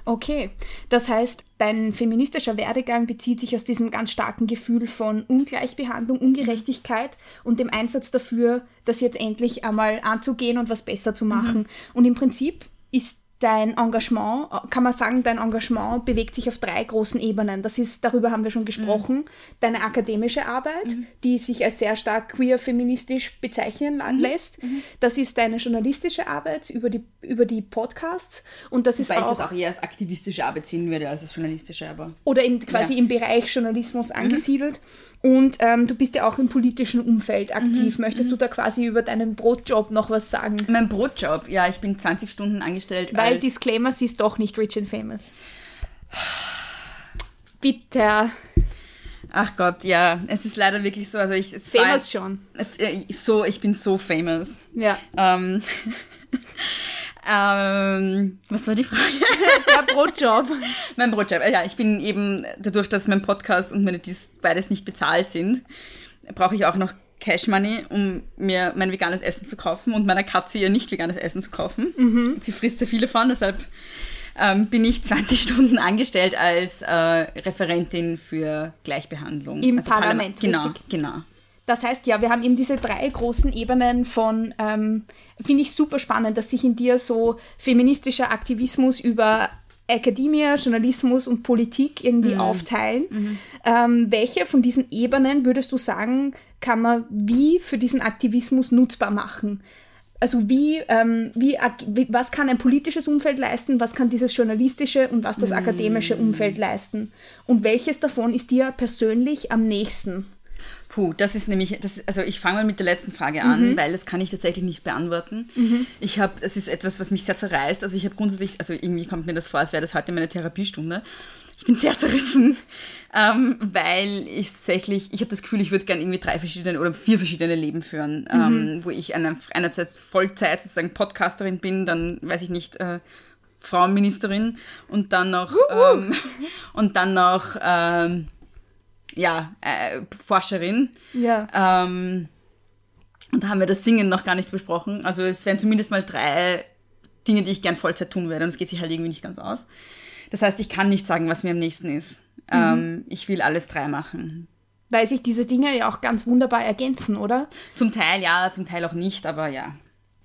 Okay, das heißt, dein feministischer Werdegang bezieht sich aus diesem ganz starken Gefühl von Ungleichbehandlung, Ungerechtigkeit und dem Einsatz dafür, das jetzt endlich einmal anzugehen und was besser zu machen. Mhm. Und im Prinzip ist dein Engagement, kann man sagen, dein Engagement bewegt sich auf drei großen Ebenen. Das ist, darüber haben wir schon gesprochen, mhm. deine akademische Arbeit, mhm. die sich als sehr stark queer-feministisch bezeichnen mhm. lässt. Mhm. Das ist deine journalistische Arbeit über die, über die Podcasts. Und das Wobei ist auch, ich das auch eher als aktivistische Arbeit sehen würde, als als journalistische, aber... Oder im, quasi ja. im Bereich Journalismus mhm. angesiedelt. Und ähm, du bist ja auch im politischen Umfeld aktiv. Mhm. Möchtest du da quasi über deinen Brotjob noch was sagen? Mein Brotjob, ja, ich bin 20 Stunden angestellt. Weil Disclaimer, sie ist doch nicht rich and famous. Bitte. Ach Gott, ja, es ist leider wirklich so. Also ich, famous war, schon. Äh, so, ich bin so famous. Ja. Ähm, (laughs) ähm, was war die Frage? (laughs) Der Brotjob. mein Brotjob. Ja, ich bin eben dadurch, dass mein Podcast und meine Dies beides nicht bezahlt sind, brauche ich auch noch Cash Money, um mir mein veganes Essen zu kaufen und meiner Katze ihr nicht veganes Essen zu kaufen. Mhm. Sie frisst sehr viele von, deshalb ähm, bin ich (laughs) 20 Stunden angestellt als äh, Referentin für Gleichbehandlung. Im also Parlament, Parlament. Genau, richtig. genau. Das heißt, ja, wir haben eben diese drei großen Ebenen von, ähm, finde ich super spannend, dass sich in dir so feministischer Aktivismus über Akademie, Journalismus und Politik irgendwie mhm. aufteilen. Mhm. Ähm, welche von diesen Ebenen würdest du sagen, kann man wie für diesen Aktivismus nutzbar machen? Also wie, ähm, wie, was kann ein politisches Umfeld leisten, was kann dieses journalistische und was das akademische mhm. Umfeld leisten? Und welches davon ist dir persönlich am nächsten? Puh, das ist nämlich, das, also ich fange mal mit der letzten Frage an, mhm. weil das kann ich tatsächlich nicht beantworten. Mhm. Ich habe, das ist etwas, was mich sehr zerreißt. Also ich habe grundsätzlich, also irgendwie kommt mir das vor, als wäre das heute meine Therapiestunde. Ich bin sehr (laughs) zerrissen, ähm, weil ich tatsächlich, ich habe das Gefühl, ich würde gerne irgendwie drei verschiedene oder vier verschiedene Leben führen, mhm. ähm, wo ich eine, einerseits Vollzeit sozusagen Podcasterin bin, dann weiß ich nicht, äh, Frauenministerin und dann noch, ähm, (laughs) und dann noch, ähm, ja, äh, Forscherin. Ja. Ähm, und da haben wir das Singen noch gar nicht besprochen. Also es wären zumindest mal drei Dinge, die ich gern Vollzeit tun werde. Und es geht sich halt irgendwie nicht ganz aus. Das heißt, ich kann nicht sagen, was mir am nächsten ist. Mhm. Ähm, ich will alles drei machen. Weil sich diese Dinge ja auch ganz wunderbar ergänzen, oder? Zum Teil ja, zum Teil auch nicht, aber ja.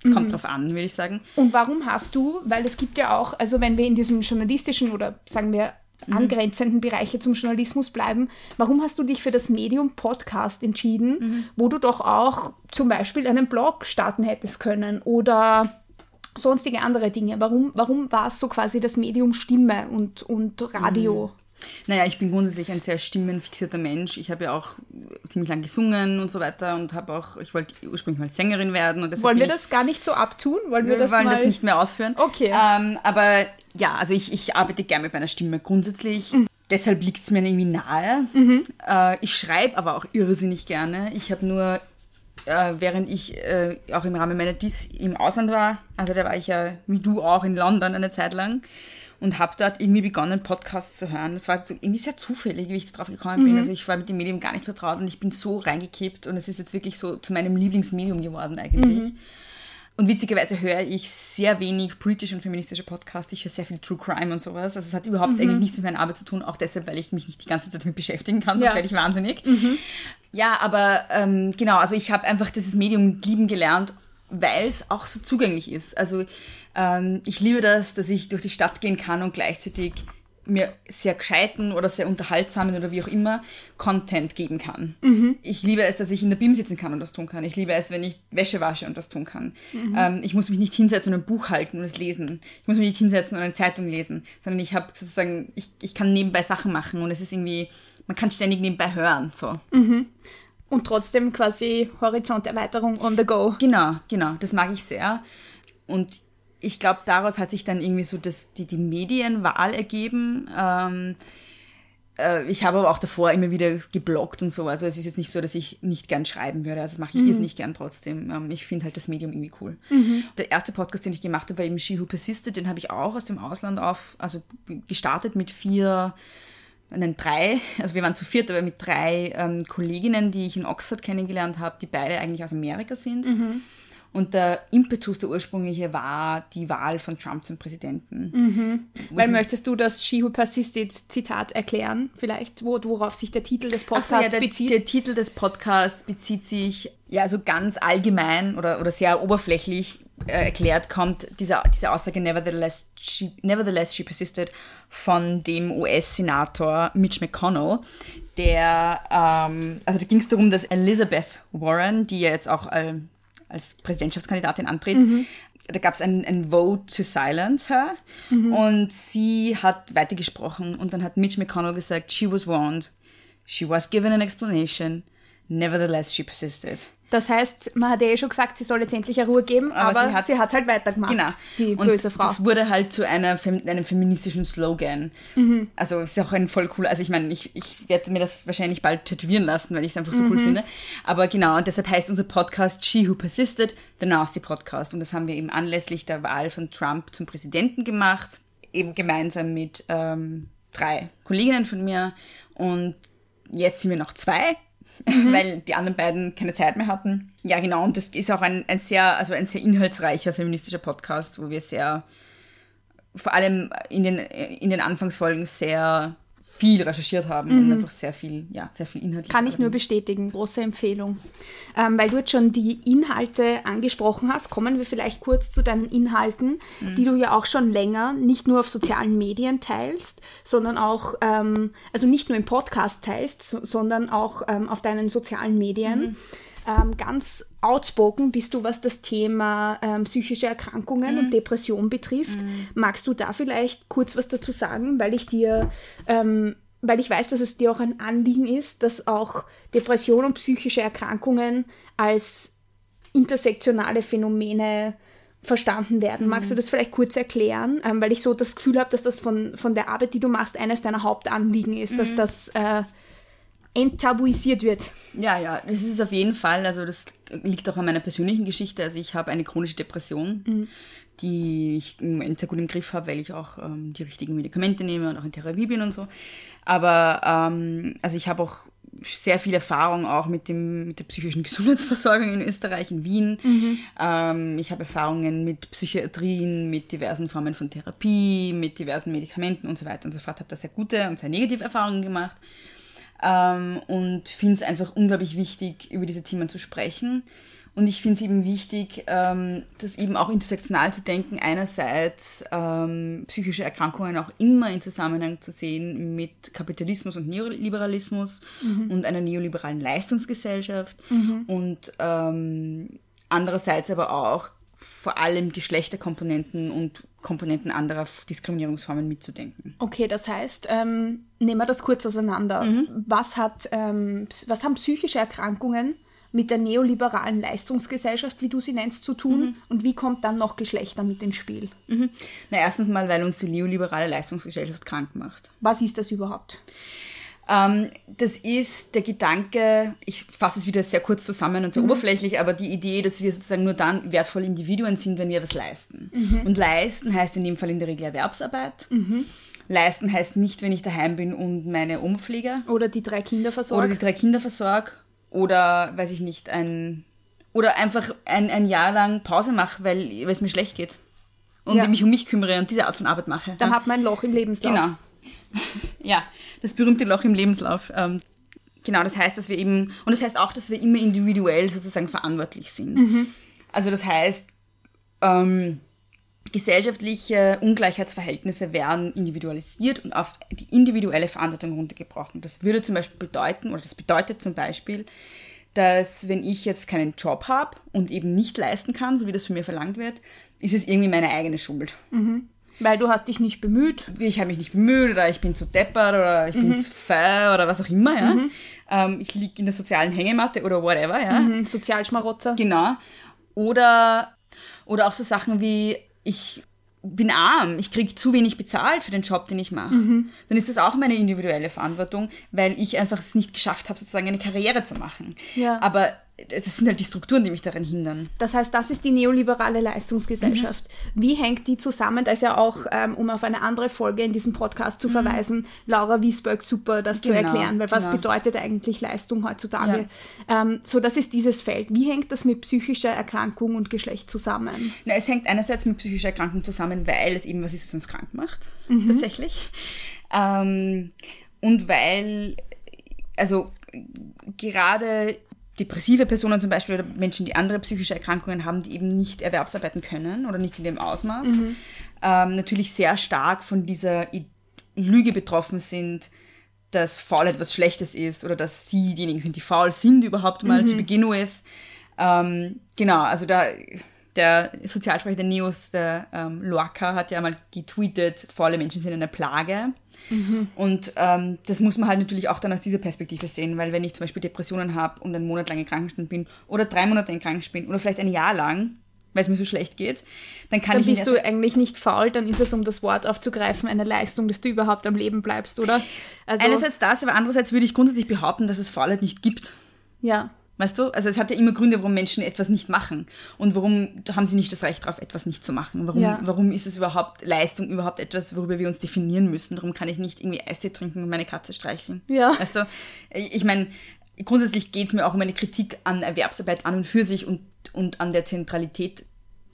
Kommt mhm. drauf an, würde ich sagen. Und warum hast du, weil es gibt ja auch, also wenn wir in diesem journalistischen oder sagen wir mhm. Angrenzenden Bereiche zum Journalismus bleiben. Warum hast du dich für das Medium Podcast entschieden, mhm. wo du doch auch zum Beispiel einen Blog starten hättest können oder sonstige andere Dinge? Warum, warum war es so quasi das Medium Stimme und, und Radio? Mhm. Naja, ich bin grundsätzlich ein sehr stimmenfixierter Mensch. Ich habe ja auch ziemlich lang gesungen und so weiter und habe auch, ich wollte ursprünglich mal Sängerin werden. Und Wollen wir das gar nicht so abtun? Wollen wir, wir das wollen das nicht mehr ausführen. Okay. Ähm, aber ja, also ich, ich arbeite gerne mit meiner Stimme grundsätzlich. Mhm. Deshalb liegt es mir irgendwie nahe. Mhm. Äh, ich schreibe aber auch irrsinnig gerne. Ich habe nur, äh, während ich äh, auch im Rahmen meiner DIS im Ausland war, also da war ich ja wie du auch in London eine Zeit lang, und habe dort irgendwie begonnen, Podcasts zu hören. Das war so irgendwie sehr zufällig, wie ich darauf gekommen bin. Mhm. Also ich war mit dem Medium gar nicht vertraut und ich bin so reingekippt und es ist jetzt wirklich so zu meinem Lieblingsmedium geworden eigentlich. Mhm. Und witzigerweise höre ich sehr wenig politische und feministische Podcasts. Ich höre sehr viel True Crime und sowas. Also es hat überhaupt mhm. eigentlich nichts mit meiner Arbeit zu tun, auch deshalb, weil ich mich nicht die ganze Zeit damit beschäftigen kann, sonst ja. werde ich wahnsinnig. Mhm. Ja, aber ähm, genau, also ich habe einfach dieses Medium lieben gelernt, weil es auch so zugänglich ist. Also ähm, ich liebe das, dass ich durch die Stadt gehen kann und gleichzeitig mir sehr gescheiten oder sehr unterhaltsamen oder wie auch immer Content geben kann. Mhm. Ich liebe es, dass ich in der BIM sitzen kann und das tun kann. Ich liebe es, wenn ich Wäsche wasche und das tun kann. Mhm. Ähm, ich muss mich nicht hinsetzen und ein Buch halten und es lesen. Ich muss mich nicht hinsetzen und eine Zeitung lesen, sondern ich habe sozusagen, ich, ich kann nebenbei Sachen machen und es ist irgendwie, man kann ständig nebenbei hören. So. Mhm. Und trotzdem quasi Horizonterweiterung on the go. Genau, genau. Das mag ich sehr. Und ich glaube, daraus hat sich dann irgendwie so das, die, die Medienwahl ergeben. Ähm, äh, ich habe aber auch davor immer wieder gebloggt und so. Also es ist jetzt nicht so, dass ich nicht gern schreiben würde. Also das mache ich mhm. nicht gern trotzdem. Ähm, ich finde halt das Medium irgendwie cool. Mhm. Der erste Podcast, den ich gemacht habe, war eben She Who Persisted. Den habe ich auch aus dem Ausland auf, also gestartet mit vier nein, drei, also wir waren zu viert, aber mit drei ähm, Kolleginnen, die ich in Oxford kennengelernt habe, die beide eigentlich aus Amerika sind. Mhm. Und der Impetus, der ursprüngliche, war die Wahl von Trump zum Präsidenten. Mhm. Weil möchtest du das She Who Persisted Zitat erklären, vielleicht, wo, worauf sich der Titel des Podcasts so, ja, der, bezieht? Der Titel des Podcasts bezieht sich ja so ganz allgemein oder, oder sehr oberflächlich äh, erklärt, kommt diese, diese Aussage Nevertheless she, Nevertheless she persisted von dem US-Senator Mitch McConnell, der, ähm, also da ging es darum, dass Elizabeth Warren, die ja jetzt auch äh, als Präsidentschaftskandidatin antritt, mhm. da gab es ein, ein Vote to silence her mhm. und sie hat weitergesprochen und dann hat Mitch McConnell gesagt, she was warned, she was given an explanation, nevertheless she persisted. Das heißt, man hat ja eh schon gesagt, sie soll jetzt endlich eine Ruhe geben, aber, aber sie, hat, sie, hat, halt weitergemacht, genau. die und böse Frau. Das wurde halt zu einer, einem feministischen Slogan. Mhm. Also es ist auch ein voll cool, also ich meine, ich, ich werde mir das wahrscheinlich bald tätowieren lassen, weil ich es einfach so mhm. cool finde. Aber genau, und deshalb heißt unser Podcast She Who Persisted, The Nasty Podcast. Und das haben wir eben anlässlich der Wahl von Trump zum Präsidenten gemacht, eben gemeinsam mit ähm, drei Kolleginnen von mir. Und jetzt sind wir noch zwei mhm. weil die anderen beiden keine Zeit mehr hatten. Ja, genau, und das ist auch ein, ein sehr, also ein sehr inhaltsreicher feministischer Podcast, wo wir sehr, vor allem in den, in den Anfangsfolgen sehr viel recherchiert haben mhm. und einfach sehr viel, ja, sehr viel Inhalt. Kann ich nur bestätigen, große Empfehlung. Ähm, weil du jetzt schon die Inhalte angesprochen hast, kommen wir vielleicht kurz zu deinen Inhalten, mhm. die du ja auch schon länger nicht nur auf sozialen Medien teilst, sondern auch, ähm, also nicht nur im Podcast teilst, so, sondern auch ähm, auf deinen sozialen Medien. Mhm. Ähm, ganz outspoken bist du, was das Thema ähm, psychische Erkrankungen mhm. und Depression betrifft. Mhm. Magst du da vielleicht kurz was dazu sagen, weil ich dir, ähm, weil ich weiß, dass es dir auch ein Anliegen ist, dass auch Depression und psychische Erkrankungen als intersektionale Phänomene verstanden werden. Magst du mhm. das vielleicht kurz erklären? Ähm, weil ich so das Gefühl habe, dass das von, von der Arbeit, die du machst, eines deiner Hauptanliegen ist, dass mhm. das äh, enttabuisiert wird. Ja, ja, das ist es auf jeden Fall. Also das liegt auch an meiner persönlichen Geschichte. Also ich habe eine chronische Depression, mhm. die ich im Moment sehr gut im Griff habe, weil ich auch ähm, die richtigen Medikamente nehme und auch in Therapie bin und so. Aber ähm, also ich habe auch sehr viel Erfahrung auch mit, dem, mit der psychischen (laughs) Gesundheitsversorgung in Österreich, in Wien. Mhm. Ähm, ich habe Erfahrungen mit Psychiatrien, mit diversen Formen von Therapie, mit diversen Medikamenten und so weiter und so fort. Habe da sehr gute und sehr negative Erfahrungen gemacht ähm, und finde es einfach unglaublich wichtig, über diese Themen zu sprechen. Und ich finde es eben wichtig, ähm, das eben auch intersektional zu denken. Einerseits ähm, psychische Erkrankungen auch immer in Zusammenhang zu sehen mit Kapitalismus und Neoliberalismus mhm. und einer neoliberalen Leistungsgesellschaft. Mhm. Und ähm, andererseits aber auch vor allem Geschlechterkomponenten und Komponenten anderer Diskriminierungsformen mitzudenken. Okay, das heißt, ähm, nehmen wir das kurz auseinander. Mhm. Was, hat, ähm, was haben psychische Erkrankungen mit der neoliberalen Leistungsgesellschaft, wie du sie nennst, zu tun? Mhm. Und wie kommt dann noch Geschlechter mit ins Spiel? Mhm. Na, erstens mal, weil uns die neoliberale Leistungsgesellschaft krank macht. Was ist das überhaupt? Ähm, das ist der Gedanke, ich fasse es wieder sehr kurz zusammen und sehr mhm. oberflächlich, aber die Idee, dass wir sozusagen nur dann wertvolle Individuen sind, wenn wir was leisten. Mhm. Und leisten heißt in dem Fall in der Regel Erwerbsarbeit. Mhm. Leisten heißt nicht, wenn ich daheim bin und meine Oma pflege. Oder die drei Kinder versorge. Oder die drei Kinder versorge. Oder, weiß ich nicht, ein. Oder einfach ein, ein Jahr lang Pause mache, weil, es mir schlecht geht. Und ja. mich um mich kümmere und diese Art von Arbeit mache. Dann ja. hat man ein Loch im Lebenslauf. Genau. (laughs) ja, das berühmte Loch im Lebenslauf. Ähm, genau, das heißt, dass wir eben, und das heißt auch, dass wir immer individuell sozusagen verantwortlich sind. Mhm. Also das heißt, ähm, gesellschaftliche Ungleichheitsverhältnisse werden individualisiert und auf die individuelle Verantwortung runtergebrochen. Das würde zum Beispiel bedeuten, oder das bedeutet zum Beispiel, dass wenn ich jetzt keinen Job habe und eben nicht leisten kann, so wie das von mir verlangt wird, ist es irgendwie meine eigene Schuld. Mhm. Weil du hast dich nicht bemüht. Ich habe mich nicht bemüht oder ich bin zu deppert oder ich mhm. bin zu fair oder was auch immer, ja. Mhm. Ähm, ich liege in der sozialen Hängematte oder whatever, ja. Mhm. Sozialschmarotzer. Genau. Oder, oder auch so Sachen wie, ich bin arm, ich kriege zu wenig bezahlt für den Job, den ich mache. Mhm. Dann ist das auch meine individuelle Verantwortung, weil ich einfach es nicht geschafft habe, sozusagen eine Karriere zu machen. Ja. Aber das sind halt die Strukturen, die mich daran hindern. Das heißt, das ist die neoliberale Leistungsgesellschaft. Mhm. Wie hängt die zusammen? Da ist ja auch, ähm, um auf eine andere Folge in diesem Podcast zu mhm. verweisen, Laura Wiesberg super, das genau, zu erklären, weil was genau. bedeutet eigentlich Leistung heutzutage? Ja. Ähm, so, das ist dieses Feld. Wie hängt das mit psychischer Erkrankung und Geschlecht zusammen? Na, es hängt einerseits mit psychischer Erkrankung zusammen, weil es eben was ist, was uns krank macht, mhm. tatsächlich. Ähm, und weil, also gerade depressive Personen zum Beispiel oder Menschen, die andere psychische Erkrankungen haben, die eben nicht erwerbsarbeiten können oder nicht in dem Ausmaß, mhm. ähm, natürlich sehr stark von dieser Lüge betroffen sind, dass faul etwas Schlechtes ist oder dass sie diejenigen sind, die faul sind überhaupt mal mhm. zu Beginn with. Ähm, genau, also da der Sozialsprecher der Neos, der ähm, Loaka, hat ja mal getweetet, faule Menschen sind eine Plage. Mhm. Und ähm, das muss man halt natürlich auch dann aus dieser Perspektive sehen, weil wenn ich zum Beispiel Depressionen habe und einen Monat lang in Krankenstand bin oder drei Monate in Krankenstand bin oder vielleicht ein Jahr lang, weil es mir so schlecht geht, dann kann dann ich... Dann bist du eigentlich nicht faul, dann ist es, um das Wort aufzugreifen, eine Leistung, dass du überhaupt am Leben bleibst, oder? Also, Einerseits das, aber andererseits würde ich grundsätzlich behaupten, dass es Faulheit nicht gibt. Ja. Weißt du? Also es hat ja immer Gründe, warum Menschen etwas nicht machen. Und warum haben sie nicht das Recht darauf, etwas nicht zu machen? Warum, ja. warum ist es überhaupt Leistung, überhaupt etwas, worüber wir uns definieren müssen? Warum kann ich nicht irgendwie Eistee trinken und meine Katze streicheln? Ja. Weißt du? Ich meine, grundsätzlich geht es mir auch um eine Kritik an Erwerbsarbeit an und für sich und, und an der Zentralität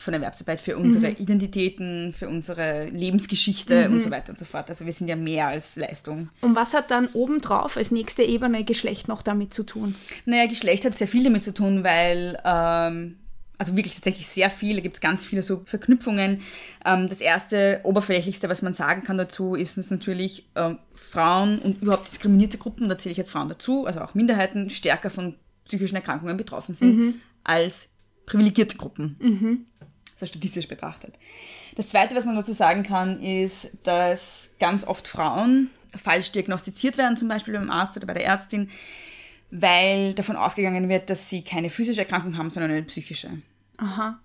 von Erwerbsarbeit für unsere mhm. Identitäten, für unsere Lebensgeschichte mhm. und so weiter und so fort. Also wir sind ja mehr als Leistung. Und was hat dann obendrauf als nächste Ebene Geschlecht noch damit zu tun? Naja, Geschlecht hat sehr viel damit zu tun, weil, ähm, also wirklich tatsächlich sehr viel, da gibt es ganz viele so Verknüpfungen. Ähm, das erste, oberflächlichste, was man sagen kann dazu, ist es natürlich ähm, Frauen und überhaupt diskriminierte Gruppen, da zähle ich jetzt Frauen dazu, also auch Minderheiten, stärker von psychischen Erkrankungen betroffen sind mhm. als privilegierte Gruppen. Mhm so statistisch betrachtet. Das Zweite, was man dazu sagen kann, ist, dass ganz oft Frauen falsch diagnostiziert werden, zum Beispiel beim Arzt oder bei der Ärztin, weil davon ausgegangen wird, dass sie keine physische Erkrankung haben, sondern eine psychische. Aha.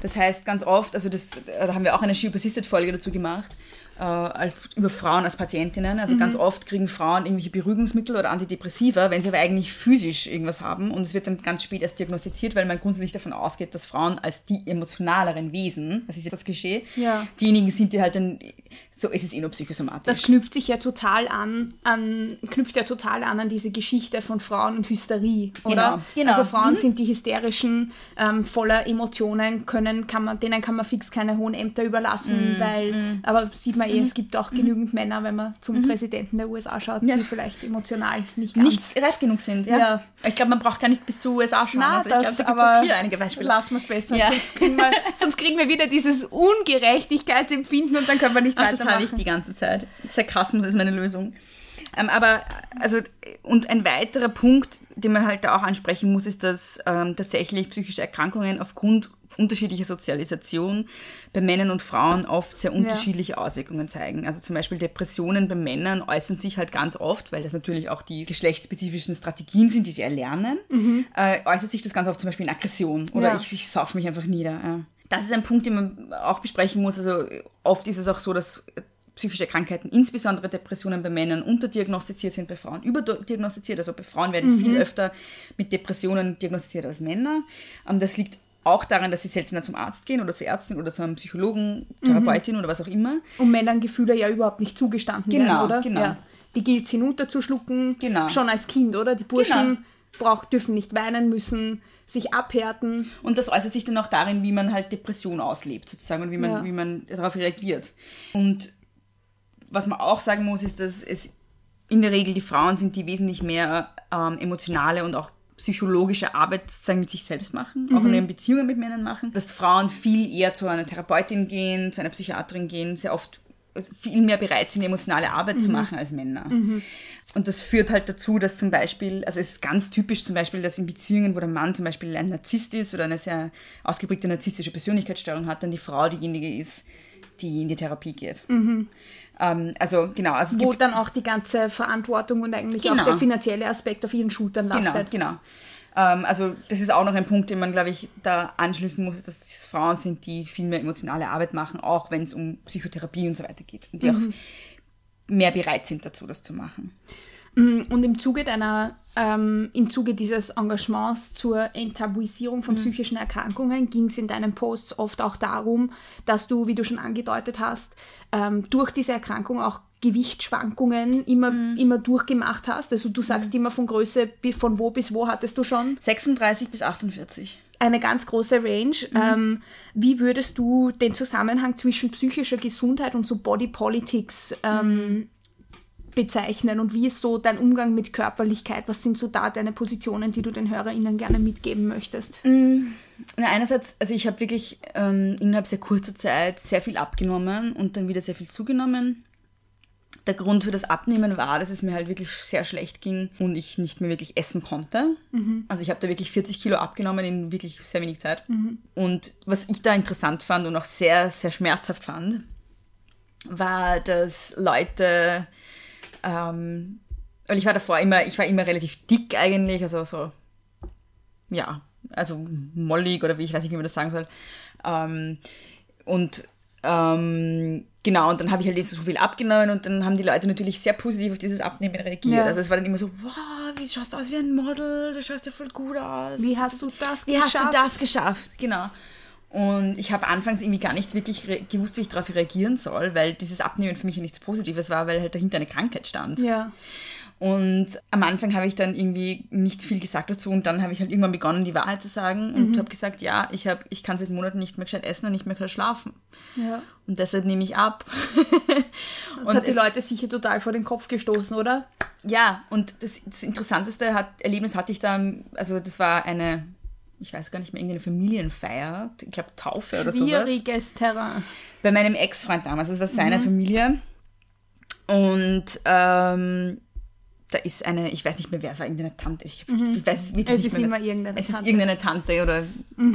Das heißt, ganz oft, also das, da haben wir auch eine She Persisted-Folge dazu gemacht, als, über Frauen als Patientinnen. Also mhm. ganz oft kriegen Frauen irgendwelche Beruhigungsmittel oder Antidepressiva, wenn sie aber eigentlich physisch irgendwas haben. Und es wird dann ganz spät erst diagnostiziert, weil man grundsätzlich davon ausgeht, dass Frauen als die emotionaleren Wesen, das ist ja das Klischee, ja. diejenigen sind, die halt dann so ist es eh nur psychosomatisch. Das knüpft sich ja total an, an, knüpft ja total an an diese Geschichte von Frauen und Hysterie, oder? Genau, genau. Also Frauen mhm. sind die hysterischen, ähm, voller Emotionen, können, kann man, denen kann man fix keine hohen Ämter überlassen, mhm. weil, mhm. aber sieht man eh, es gibt auch mhm. genügend Männer, wenn man zum mhm. Präsidenten der USA schaut, ja. die vielleicht emotional nicht ganz... Nicht reif genug sind, ja. ja. Ich glaube, man braucht gar nicht bis zu USA schauen. Na, also ich glaube, da gibt es auch hier einige Beispiele. Lassen wir es besser, ja. sonst, kriegen wir, (laughs) sonst kriegen wir wieder dieses Ungerechtigkeitsempfinden und dann können wir nicht weitermachen habe ich die ganze Zeit. Sarkasmus ist meine Lösung. Ähm, aber, also, und ein weiterer Punkt, den man halt da auch ansprechen muss, ist, dass ähm, tatsächlich psychische Erkrankungen aufgrund unterschiedlicher Sozialisation bei Männern und Frauen oft sehr unterschiedliche ja. Auswirkungen zeigen. Also zum Beispiel Depressionen bei Männern äußern sich halt ganz oft, weil das natürlich auch die geschlechtsspezifischen Strategien sind, die sie erlernen, mhm. äh, äußert sich das ganz oft zum Beispiel in Aggression oder ja. ich, ich sauf mich einfach nieder. Ja. Das ist ein Punkt, den man auch besprechen muss. Also oft ist es auch so, dass psychische Krankheiten, insbesondere Depressionen bei Männern, unterdiagnostiziert sind, bei Frauen überdiagnostiziert. Also bei Frauen werden mhm. viel öfter mit Depressionen diagnostiziert als Männer. Ähm, das liegt auch daran, dass sie seltener zum Arzt gehen oder zur Ärztin oder zu einem Psychologen, Therapeutin mhm. oder was auch immer. Und Männern Gefühle ja überhaupt nicht zugestanden genau, werden, oder? Genau. Ja. Die gilt es hinunterzuschlucken, genau. schon als Kind, oder? Die Burschen genau. brauch, dürfen nicht weinen müssen, sich abhärten. Und das äußert sich dann auch darin, wie man halt Depression auslebt, sozusagen, und wie man, ja. wie man darauf reagiert. Und was man auch sagen muss, ist, dass es in der Regel die Frauen sind, die wesentlich mehr ähm, emotionale und auch psychologische Arbeit sozusagen mit sich selbst machen, mhm. auch in ihren Beziehungen mit Männern machen. Dass Frauen viel eher zu einer Therapeutin gehen, zu einer Psychiaterin gehen, sehr oft viel mehr bereit sind, emotionale Arbeit mhm. zu machen als Männer. Mhm. Und das führt halt dazu, dass zum Beispiel, also es ist ganz typisch zum Beispiel, dass in Beziehungen, wo der Mann zum Beispiel ein Narzisst ist oder eine sehr ausgeprägte narzisstische Persönlichkeitsstörung hat, dann die Frau diejenige ist, die in die Therapie geht. Mhm. Ähm, also genau. Also Wo dann auch die ganze Verantwortung und eigentlich genau. auch der finanzielle Aspekt auf ihren Schultern genau, lastet. Genau, genau. Ähm, also das ist auch noch ein Punkt, den man, glaube ich, da anschließen muss, dass es Frauen sind, die viel mehr emotionale Arbeit machen, auch wenn es um Psychotherapie und so weiter geht. Und die mhm. auch mehr bereit sind dazu, das zu machen. Mm, Und im Zuge deiner, ähm, im Zuge dieses Engagements zur Enttabuisierung von psychischen Erkrankungen ging es in deinen Posts oft auch darum, dass du, wie du schon angedeutet hast, ähm, durch diese Erkrankung auch Gewichtsschwankungen immer, immer durchgemacht hast. Also du sagst immer von Größe, von wo bis wo hattest du schon? 36 bis 48. eine ganz große Range. Ähm, wie würdest du den Zusammenhang zwischen psychischer Gesundheit und so Body Politics ähm, bezeichnen und wie ist so dein Umgang mit Körperlichkeit? Was sind so da deine Positionen, die du den HörerInnen gerne mitgeben möchtest? Na, einerseits, also ich habe wirklich ähm, innerhalb sehr kurzer Zeit sehr viel abgenommen und dann wieder sehr viel zugenommen. Der Grund für das Abnehmen war, dass es mir halt wirklich sehr schlecht ging und ich nicht mehr wirklich essen konnte. Also ich habe da wirklich 40 Kilo abgenommen in wirklich sehr wenig Zeit. Und was ich da interessant fand und auch sehr, sehr schmerzhaft fand, war, dass Leute, ähm, weil ich war davor immer, ich war immer relativ dick eigentlich, also so ja, also mollig oder wie ich weiß nicht, wie man das sagen soll. Ähm, und ähm, genau, und dann habe ich halt so viel abgenommen und dann haben die Leute natürlich sehr positiv auf dieses Abnehmen reagiert. Ja. Also es war dann immer so, wow, wie schaust du aus wie ein Model, du schaust ja voll gut aus. Wie hast du das Wie hast du geschafft? das geschafft? Genau. Und ich habe anfangs irgendwie gar nicht wirklich gewusst, wie ich darauf reagieren soll, weil dieses Abnehmen für mich ja nichts Positives war, weil halt dahinter eine Krankheit stand. Ja. Und am Anfang habe ich dann irgendwie nicht viel gesagt dazu und dann habe ich halt irgendwann begonnen, die Wahrheit zu sagen und habe gesagt, ja, ich, hab, ich kann seit Monaten nicht mehr gescheit essen und nicht mehr gescheit schlafen. ja. Und deshalb nehme ich ab. (laughs) Das und hat die Leute sicher total vor den Kopf gestoßen, oder? Ja, und das, das interessanteste hat, Erlebnis hatte ich da, also das war eine, ich weiß gar nicht mehr, irgendeine Familienfeier, ich glaube Taufe oder sowas. Schwieriges Terrain. bei meinem Ex-Freund damals, das war seine Mhm. Familie. Und ähm, da ist eine, ich weiß nicht mehr wer, es war irgendeine Tante. Ich, ich weiß wirklich Mhm. Es nicht ist mehr. immer wer- irgendeine Es ist Tante. irgendeine Tante oder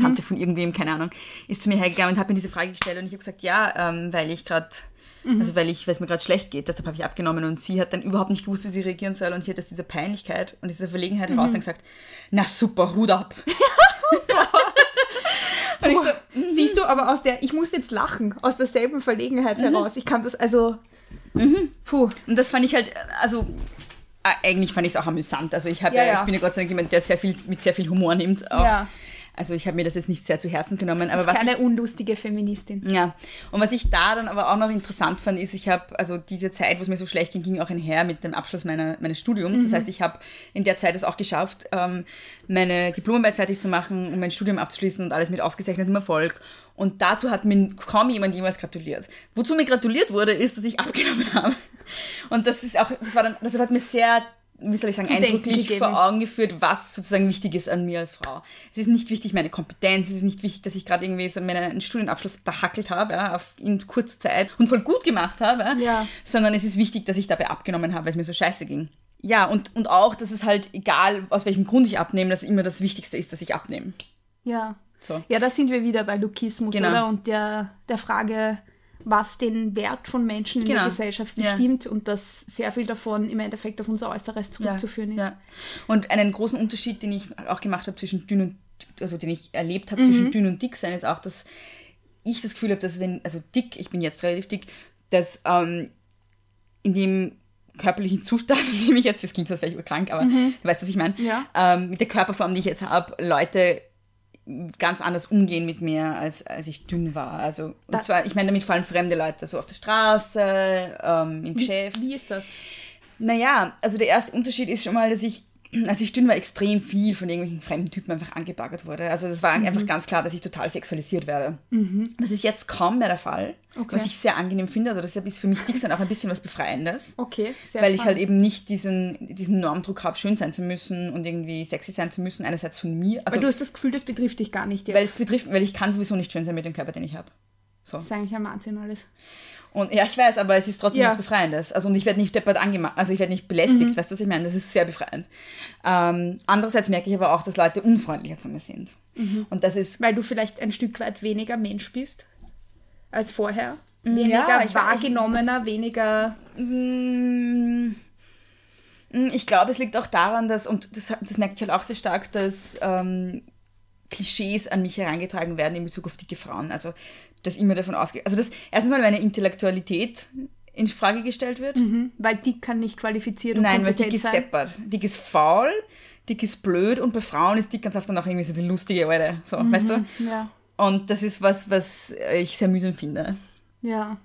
Tante von irgendwem, keine Ahnung, ist zu mir hergegangen und hat mir diese Frage gestellt und ich habe gesagt, ja, ähm, weil ich gerade, Mhm. also weil ich, weil es mir gerade schlecht geht, deshalb habe ich abgenommen und sie hat dann überhaupt nicht gewusst, wie sie reagieren soll und sie hat aus dieser Peinlichkeit und dieser Verlegenheit Mhm. heraus dann gesagt, na super, Hut ab. (laughs) und ich so, (laughs) Siehst du, aber aus der, ich muss jetzt lachen, aus derselben Verlegenheit Mhm. heraus. Ich kann das, also, puh. Und das fand ich halt, also eigentlich fand ich es auch amüsant. Also ich, Ja, ja, ja. ich bin ja Gott sei Dank jemand, der sehr viel mit sehr viel Humor nimmt. Auch. Ja. Also ich habe mir das jetzt nicht sehr zu Herzen genommen. Aber ist was ich, keine unlustige Feministin. ja, und was ich da dann aber auch noch interessant fand, ist, ich habe, also diese Zeit, wo es mir so schlecht ging, ging auch einher mit dem Abschluss meiner, meines Studiums. Mhm. Das heißt, ich habe in der Zeit es auch geschafft, ähm, meine Diplomarbeit fertig zu machen und mein Studium abzuschließen und alles mit ausgezeichnetem Erfolg. Und dazu hat mir kaum jemand jemals gratuliert. Wozu mir gratuliert wurde, ist, dass ich abgenommen habe. Und das ist auch, das war dann, das hat mir sehr wie soll ich sagen, eindrücklich gegeben. vor Augen geführt, was sozusagen wichtig ist an mir als Frau. Es ist nicht wichtig meine Kompetenz, es ist nicht wichtig, dass ich gerade irgendwie so meinen Studienabschluss verhackelt habe, ja, auf, in kurzer Zeit und voll gut gemacht habe, Ja. sondern es ist wichtig, dass ich dabei abgenommen habe, weil es mir so scheiße ging. Ja, und, und auch, dass es halt, egal aus welchem Grund ich abnehme, dass immer das Wichtigste ist, dass ich abnehme. Ja. So. Ja, da sind wir wieder bei Lukismus, Genau. oder? Und der, der Frage, was den Wert von Menschen in der Genau. Gesellschaft Ja. bestimmt und dass sehr viel davon im Endeffekt auf unser Äußeres zurückzuführen ist. Ja. Und einen großen Unterschied, den ich auch gemacht habe zwischen dünn und, also den ich erlebt habe zwischen dünn und dick sein, ist auch, dass ich das Gefühl habe, dass wenn, also dick, ich bin jetzt relativ dick, dass ähm, in dem körperlichen Zustand, (laughs) in dem ich jetzt, das klingt, als wäre ich krank, aber du weißt, was ich meine, Ja. ähm, mit der Körperform, die ich jetzt habe, Leute ganz anders umgehen mit mir, als, als ich dünn war. Also, und Da- zwar, ich meine damit vor allem fremde Leute, so auf der Straße, ähm, im Geschäft. Wie ist das? Naja, also der erste Unterschied ist schon mal, dass ich, als ich dünn war, extrem viel von irgendwelchen fremden Typen einfach angebaggert wurde. Also das war Mhm. einfach ganz klar, dass ich total sexualisiert werde. Das ist jetzt kaum mehr der Fall, Okay. was ich sehr angenehm finde. Also deshalb ist für mich Dicksein auch ein bisschen was Befreiendes. Okay, sehr Weil ich halt spannend. eben nicht diesen, diesen Normdruck habe, schön sein zu müssen und irgendwie sexy sein zu müssen, einerseits von mir. Also, Weil du hast das Gefühl, das betrifft dich gar nicht jetzt. weil es betrifft, weil ich kann sowieso nicht schön sein mit dem Körper, den ich habe. So. das ist eigentlich ein Wahnsinn alles. Und ja, ich weiß, aber es ist trotzdem Ja. was Befreiendes. Also und ich werde nicht deppert angemacht, also ich werde nicht belästigt, weißt du, was ich meine? Das ist sehr befreiend. Ähm, andererseits merke ich aber auch, dass Leute unfreundlicher zu mir sind. Und das ist Weil du vielleicht ein Stück weit weniger Mensch bist als vorher. Weniger Ja, ich- wahrgenommener, weniger. Mm, mm, Ich glaube, es liegt auch daran, dass, und das, das merke ich halt auch sehr stark, dass ähm, Klischees an mich herangetragen werden in Bezug auf dicke Frauen. Also, dass immer davon ausgeht. Also, das erstens mal meine Intellektualität in Frage gestellt wird. Mhm, weil dick kann nicht qualifiziert und Nein, weil dick ist deppert. Dick ist faul, dick ist blöd und bei Frauen ist dick ganz oft dann auch irgendwie so die lustige Alte. So, weißt du? Ja, Und das ist was, was ich sehr mühsam finde. ja.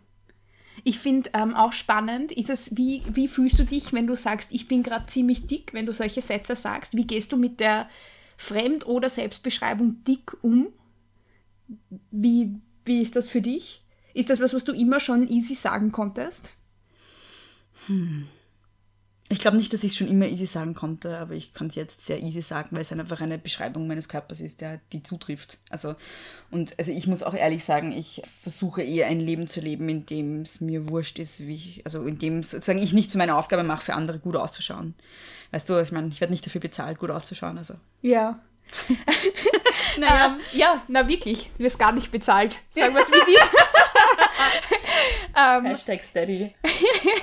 Ich finde ähm, auch spannend, ist es, wie, wie fühlst du dich, wenn du sagst, ich bin gerade ziemlich dick, wenn du solche Sätze sagst? Wie gehst du mit der Fremd- oder Selbstbeschreibung dick um? Wie, wie ist das für dich? Ist das was, was du immer schon easy sagen konntest? Ich glaube nicht, dass ich schon immer easy sagen konnte, aber ich kann es jetzt sehr easy sagen, weil es einfach eine Beschreibung meines Körpers ist, der die zutrifft. Also, und also ich muss auch ehrlich sagen, ich versuche eher ein Leben zu leben, in dem es mir wurscht ist, wie ich, also in dem sozusagen ich nicht zu meiner Aufgabe mache, für andere gut auszuschauen. Weißt du, ich meine, ich werde nicht dafür bezahlt, gut auszuschauen. Also. Ja. (laughs) Naja. Ähm, ja, na wirklich, du wirst gar nicht bezahlt. Sagen wir es, wie es ist. (laughs) ähm, Hashtag steady.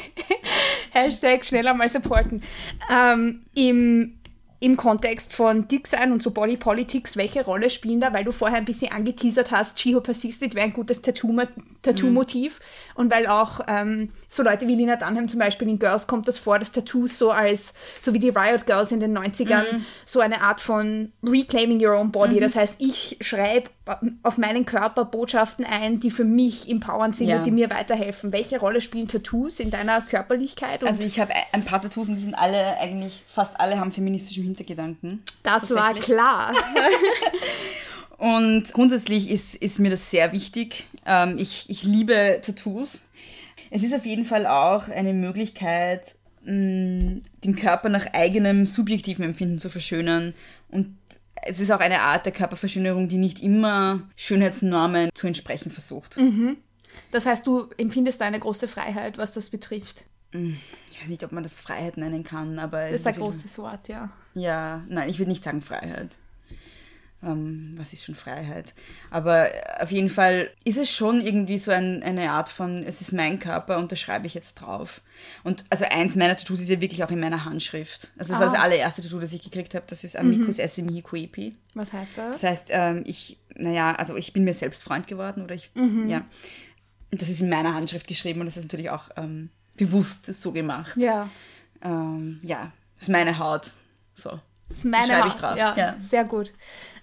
(laughs) Hashtag schneller mal supporten. Ähm, im, Im Kontext von Dick sein und so Body Politics, welche Rolle spielen da? Weil du vorher ein bisschen angeteasert hast, Chiho Persisted wäre ein gutes Tattoo- Tattoo-Motiv. Und weil auch ähm, so Leute wie Lina Dunham zum Beispiel in Girls kommt das vor, dass Tattoos so als, so wie die Riot Girls in den 90ern, so eine Art von Reclaiming Your Own Body. Das heißt, ich schreibe auf meinen Körper Botschaften ein, die für mich empowernd sind Ja. und die mir weiterhelfen. Welche Rolle spielen Tattoos in deiner Körperlichkeit? Also ich habe ein paar Tattoos und die sind alle eigentlich, fast alle haben feministischen Hintergedanken. das war klar. (laughs) Und grundsätzlich ist, ist mir das sehr wichtig. Ähm, ich, ich liebe Tattoos. Es ist auf jeden Fall auch eine Möglichkeit, mh, den Körper nach eigenem subjektiven Empfinden zu verschönern. Und es ist auch eine Art der Körperverschönerung, die nicht immer Schönheitsnormen zu entsprechen versucht. Das heißt, du empfindest da eine große Freiheit, was das betrifft. Ich weiß nicht, ob man das Freiheit nennen kann, aber Das ist ein großes Wort, ja. Ja, nein, ich würde nicht sagen Freiheit. Ähm, was ist schon Freiheit? Aber auf jeden Fall ist es schon irgendwie so ein, eine Art von, es ist mein Körper und da schreibe ich jetzt drauf. Und also eins meiner Tattoos ist ja wirklich auch in meiner Handschrift. Also das war Ah. das allererste Tattoo, das ich gekriegt habe. Das ist Amicus Esimi Quepi. Was heißt das? Das heißt, ähm, ich, naja, also ich bin mir selbst Freund geworden oder ich, ja. Und das ist in meiner Handschrift geschrieben und das ist natürlich auch ähm, bewusst so gemacht. ja. Ähm, ja, ist meine Haut. So. Ist meine Schreibe ich Haut. drauf, Ja, ja. sehr gut.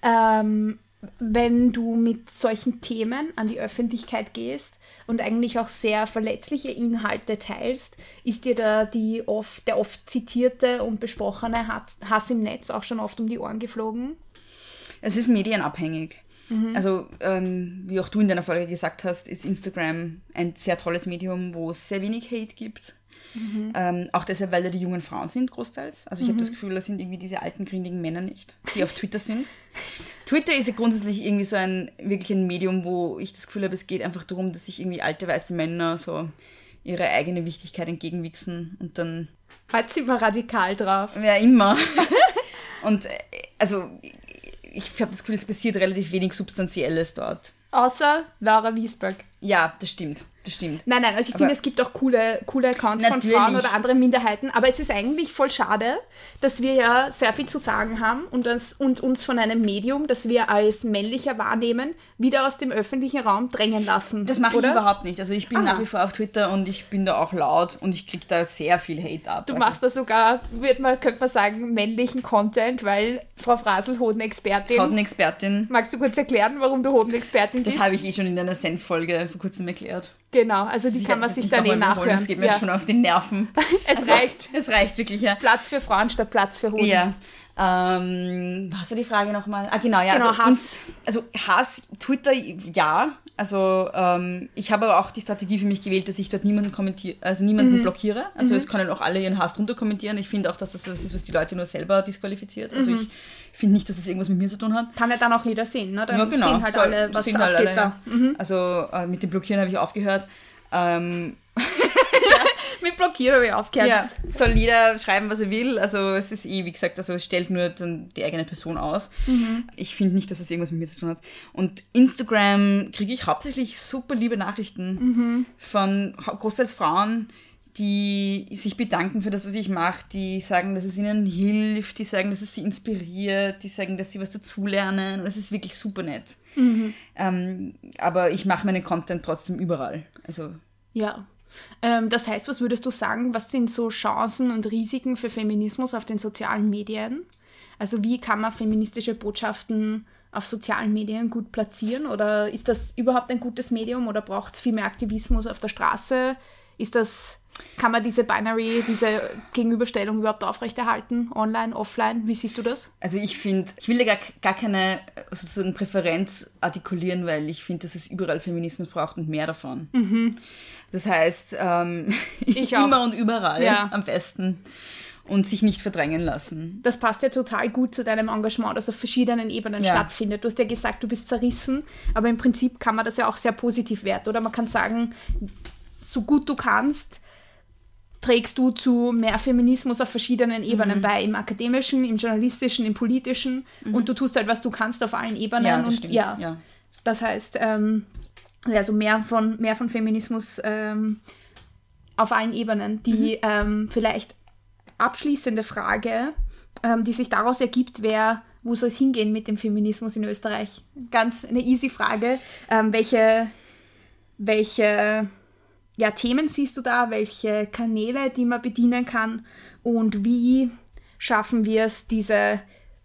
Ähm, wenn du mit solchen Themen an die Öffentlichkeit gehst und eigentlich auch sehr verletzliche Inhalte teilst, ist dir da die oft, der oft zitierte und besprochene Hass im Netz auch schon oft um die Ohren geflogen? Es ist medienabhängig. Also, ähm, wie auch du in deiner Folge gesagt hast, ist Instagram ein sehr tolles Medium, wo es sehr wenig Hate gibt. Ähm, auch deshalb, weil da die jungen Frauen sind, großteils. Also ich habe das Gefühl, das sind irgendwie diese alten, grindigen Männer nicht, die auf Twitter sind. (laughs) Twitter ist ja grundsätzlich irgendwie so ein wirklich ein Medium, wo ich das Gefühl habe, es geht einfach darum, dass sich irgendwie alte weiße Männer so ihre eigene Wichtigkeit entgegenwichsen und dann Halt sie mal radikal drauf. ja, immer. (laughs) Und äh, also ich habe das Gefühl, es passiert relativ wenig Substanzielles dort. Außer Laura Wiesberg. Ja, das stimmt. Das stimmt. Nein, nein, also ich Aber- finde, es gibt auch coole, coole Accounts von Natürlich. Frauen oder anderen Minderheiten, aber es ist eigentlich voll schade, dass wir ja sehr viel zu sagen haben und, das, und uns von einem Medium, das wir als männlicher wahrnehmen, wieder aus dem öffentlichen Raum drängen lassen. Das mache ich überhaupt nicht. Also ich bin Ah. nach wie vor auf Twitter und ich bin da auch laut und ich kriege da sehr viel Hate ab. Du also, machst da sogar, wird man, könnte man sagen, männlichen Content, weil Frau Frasel Hodenexpertin. Expertin. Magst du kurz erklären, warum du Hodenexpertin Das bist? habe ich eh schon in einer Senf-Folge vor kurzem erklärt. Genau, also die Ich kann man sich dann eh nachhören. Das geht mir ja. schon auf die Nerven. (laughs) Es Also, reicht. Es reicht wirklich, ja. Platz für Frauen statt Platz für Hoden. Ja. Ähm, was war die Frage nochmal? Ah, genau, ja. Genau, also, Hass. ins- also Hass, Twitter, ja. Also ähm, ich habe aber auch die Strategie für mich gewählt, dass ich dort niemanden kommentiere, also Mhm. niemanden blockiere. Also es können auch alle ihren Hass drunter kommentieren. Ich finde auch, dass das das ist, was die Leute nur selber disqualifiziert. Also Mhm. ich finde nicht, dass das irgendwas mit mir zu tun hat. Kann ja dann auch jeder sehen, ne? Dann Ja, genau. sehen halt Soll- alle, was sehen abgeht halt alle, da. Mhm. ja. Also äh, mit dem Blockieren habe ich aufgehört. Ähm, Mit Blockierer habe ich aufgehört. Ja, soll jeder schreiben, was er will. Also es ist eh, wie gesagt, also es stellt nur dann die eigene Person aus. Ich finde nicht, dass es irgendwas mit mir zu tun hat. Und Instagram kriege ich hauptsächlich super liebe Nachrichten von hau- großteils Frauen, die sich bedanken für das, was ich mache, die sagen, dass es ihnen hilft, die sagen, dass es sie inspiriert, die sagen, dass sie was dazulernen. Und es ist wirklich super nett. Ähm, aber ich mache meinen Content trotzdem überall. Also Ja. Ähm, das heißt, was würdest du sagen, was sind so Chancen und Risiken für Feminismus auf den sozialen Medien? Also wie kann man feministische Botschaften auf sozialen Medien gut platzieren? Oder ist das überhaupt ein gutes Medium oder braucht es viel mehr Aktivismus auf der Straße? Ist das, kann man diese Binary, diese Gegenüberstellung überhaupt aufrechterhalten? Online, offline? Wie siehst du das? Also ich finde, ich will da gar, gar keine sozusagen Präferenz artikulieren, weil ich finde, dass es überall Feminismus braucht und mehr davon. Mhm. Das heißt, ähm, (laughs) (laughs) immer und überall Ja. am besten und sich nicht verdrängen lassen. Das passt ja total gut zu deinem Engagement, das auf verschiedenen Ebenen Ja. stattfindet. Du hast ja gesagt, du bist zerrissen, aber im Prinzip kann man das ja auch sehr positiv werten. Oder man kann sagen, so gut du kannst, trägst du zu mehr Feminismus auf verschiedenen Mhm. Ebenen bei, im akademischen, im journalistischen, im politischen und du tust halt, was du kannst auf allen Ebenen. Mhm. Ja, das und ja, ja. das heißt, ähm, also mehr von, mehr von Feminismus ähm, auf allen Ebenen. Die ähm, vielleicht abschließende Frage, ähm, die sich daraus ergibt, wäre, wo soll es hingehen mit dem Feminismus in Österreich? Ganz eine easy Frage. Ähm, welche welche ja, Themen siehst du da? Welche Kanäle, die man bedienen kann? Und wie schaffen wir es, diese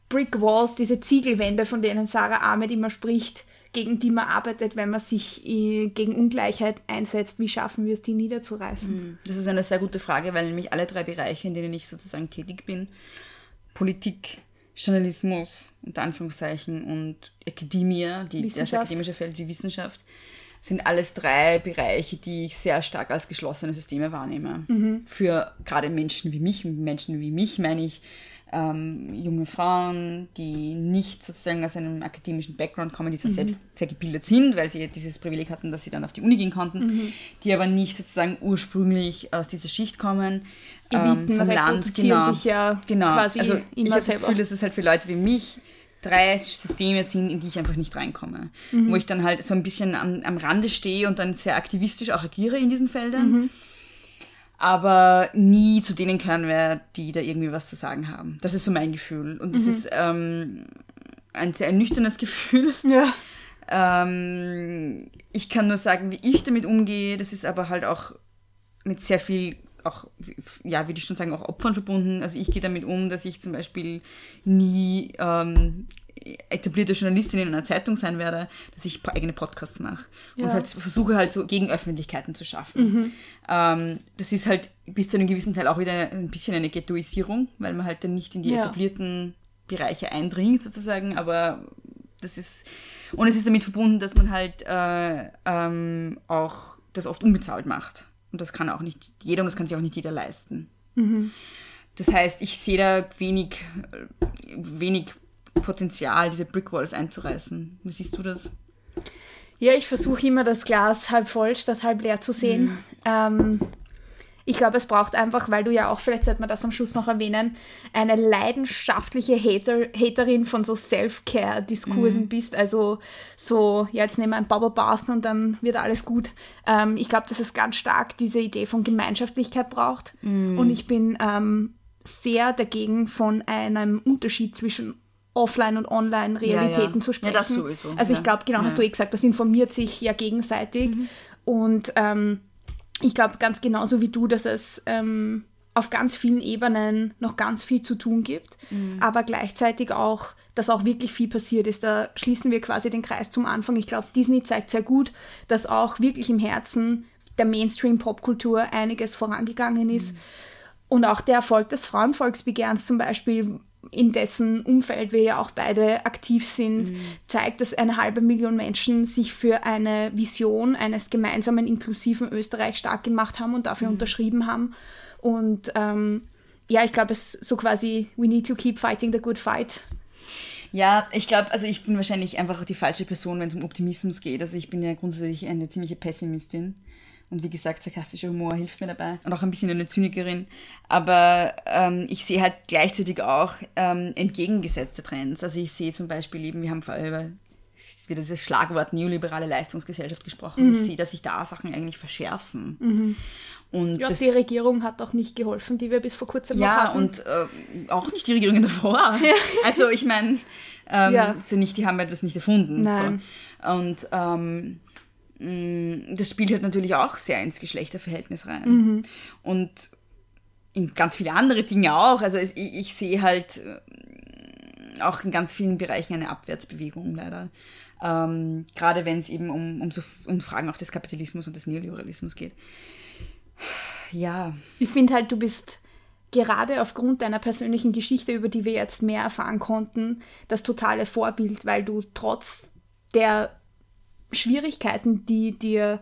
Brick Walls, diese Ziegelwände, von denen Sarah Ahmed immer spricht, gegen die man arbeitet, wenn man sich äh, gegen Ungleichheit einsetzt, wie schaffen wir es, die niederzureißen? Das ist eine sehr gute Frage, weil nämlich alle drei Bereiche, in denen ich sozusagen tätig bin, Politik, Journalismus, unter Anführungszeichen, und Akademie, die, das akademische Feld wie Wissenschaft, sind alles drei Bereiche, die ich sehr stark als geschlossene Systeme wahrnehme. Für gerade Menschen wie mich, Menschen wie mich meine ich ähm, junge Frauen, die nicht sozusagen aus einem akademischen Background kommen, die zwar selbst sehr gebildet sind, weil sie dieses Privileg hatten, dass sie dann auf die Uni gehen konnten, die aber nicht sozusagen ursprünglich aus dieser Schicht kommen. Eliten ähm, vom Land, genau. sich ja genau. quasi also ich immer habe das. Gefühl, dass es halt für Leute wie mich drei Systeme sind, in die ich einfach nicht reinkomme. Mhm. Wo ich dann halt so ein bisschen am, am Rande stehe und dann sehr aktivistisch auch agiere in diesen Feldern. Mhm. Aber nie zu denen gehören werde, die da irgendwie was zu sagen haben. Das ist so mein Gefühl. Und Mhm. das ist ähm, ein sehr ernüchterndes Gefühl. (laughs) Ja. Ähm, ich kann nur sagen, wie ich damit umgehe. Das ist aber halt auch mit sehr viel, auch, ja, würde ich schon sagen, auch Opfern verbunden. Also ich gehe damit um, dass ich zum Beispiel nie ähm, etablierte Journalistin in einer Zeitung sein werde, dass ich eigene Podcasts mache und Ja. halt versuche halt so Gegenöffentlichkeiten zu schaffen. Ähm, das ist halt bis zu einem gewissen Teil auch wieder ein bisschen eine Ghettoisierung, weil man halt dann nicht in die Ja. etablierten Bereiche eindringt sozusagen, aber das ist und es ist damit verbunden, dass man halt äh, ähm, auch das oft unbezahlt macht. Und das kann auch nicht jeder und das kann sich auch nicht jeder leisten. Das heißt, ich sehe da wenig, wenig Potenzial, diese Brickwalls einzureißen. Wie siehst du das? Ja, ich versuche immer das Glas halb voll statt halb leer zu sehen. Mhm. Ähm, ich glaube, es braucht einfach, weil du ja auch, vielleicht sollte man das am Schluss noch erwähnen, eine leidenschaftliche Hater, Haterin von so Mhm. Self-Care-Diskursen bist. Also so, ja, jetzt nehmen wir ein Bubble Bath und dann wird alles gut. Ähm, ich glaube, dass es ganz stark diese Idee von Gemeinschaftlichkeit braucht. Mhm. Und ich bin ähm, sehr dagegen, von einem Unterschied zwischen Offline- und Online-Realitäten Ja, ja. zu Ja, sprechen. das sowieso, Also ich ja. glaube, genau, Ja. hast du eh gesagt, das informiert sich ja gegenseitig. Und ähm, ich glaube ganz genauso wie du, dass es ähm, auf ganz vielen Ebenen noch ganz viel zu tun gibt, aber gleichzeitig auch, dass auch wirklich viel passiert ist. Da schließen wir quasi den Kreis zum Anfang. Ich glaube, Disney zeigt sehr gut, dass auch wirklich im Herzen der Mainstream-Popkultur einiges vorangegangen ist. Und auch der Erfolg des Frauenvolksbegehrens zum Beispiel, in dessen Umfeld wir ja auch beide aktiv sind, zeigt, dass eine halbe Million Menschen sich für eine Vision eines gemeinsamen, inklusiven Österreich stark gemacht haben und dafür unterschrieben haben. Und ähm, ja, ich glaube, es ist so quasi, we need to keep fighting the good fight. Ja, ich glaube, also ich bin wahrscheinlich einfach die falsche Person, wenn es um Optimismus geht. Also ich bin ja grundsätzlich eine ziemliche Pessimistin. Und wie gesagt, sarkastischer Humor hilft mir dabei. Und auch ein bisschen eine Zynikerin. Aber ähm, ich sehe halt gleichzeitig auch ähm, entgegengesetzte Trends. Also ich sehe zum Beispiel eben, wir haben vorher über es wird dieses Schlagwort neoliberale Leistungsgesellschaft gesprochen. Ich sehe, dass sich da Sachen eigentlich verschärfen. Und Ja, das, die Regierung hat auch nicht geholfen, die wir bis vor kurzem ja, hatten. und äh, auch nicht die Regierungen davor. (laughs) Also ich meine, ähm, Ja. nicht, die haben ja das nicht erfunden. Nein. So. Und ähm, das spielt halt natürlich auch sehr ins Geschlechterverhältnis rein. Und in ganz viele andere Dinge auch. Also es, ich, ich sehe halt äh, auch in ganz vielen Bereichen eine Abwärtsbewegung leider. Ähm, gerade wenn es eben um, um, so, um Fragen auch des Kapitalismus und des Neoliberalismus geht. Ja. Ich finde halt, du bist gerade aufgrund deiner persönlichen Geschichte, über die wir jetzt mehr erfahren konnten, das totale Vorbild, weil du trotz der Schwierigkeiten, die dir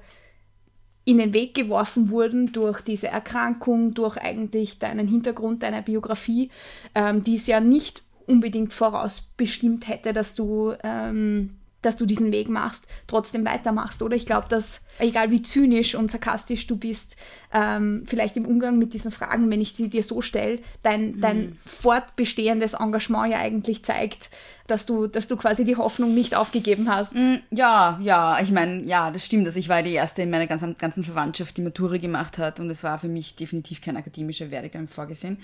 in den Weg geworfen wurden durch diese Erkrankung, durch eigentlich deinen Hintergrund, deine Biografie, ähm, die es ja nicht unbedingt vorausbestimmt hätte, dass du ähm, dass du diesen Weg machst, trotzdem weitermachst. Oder ich glaube, dass, egal wie zynisch und sarkastisch du bist, ähm, vielleicht im Umgang mit diesen Fragen, wenn ich sie dir so stelle, dein, mhm. dein fortbestehendes Engagement ja eigentlich zeigt, dass du, dass du quasi die Hoffnung nicht aufgegeben hast. Mhm, ja, ja, ich meine, ja, das stimmt. Also ich war die erste in meiner ganzen, ganzen Verwandtschaft, die Matura gemacht hat und es war für mich definitiv kein akademischer Werdegang vorgesehen.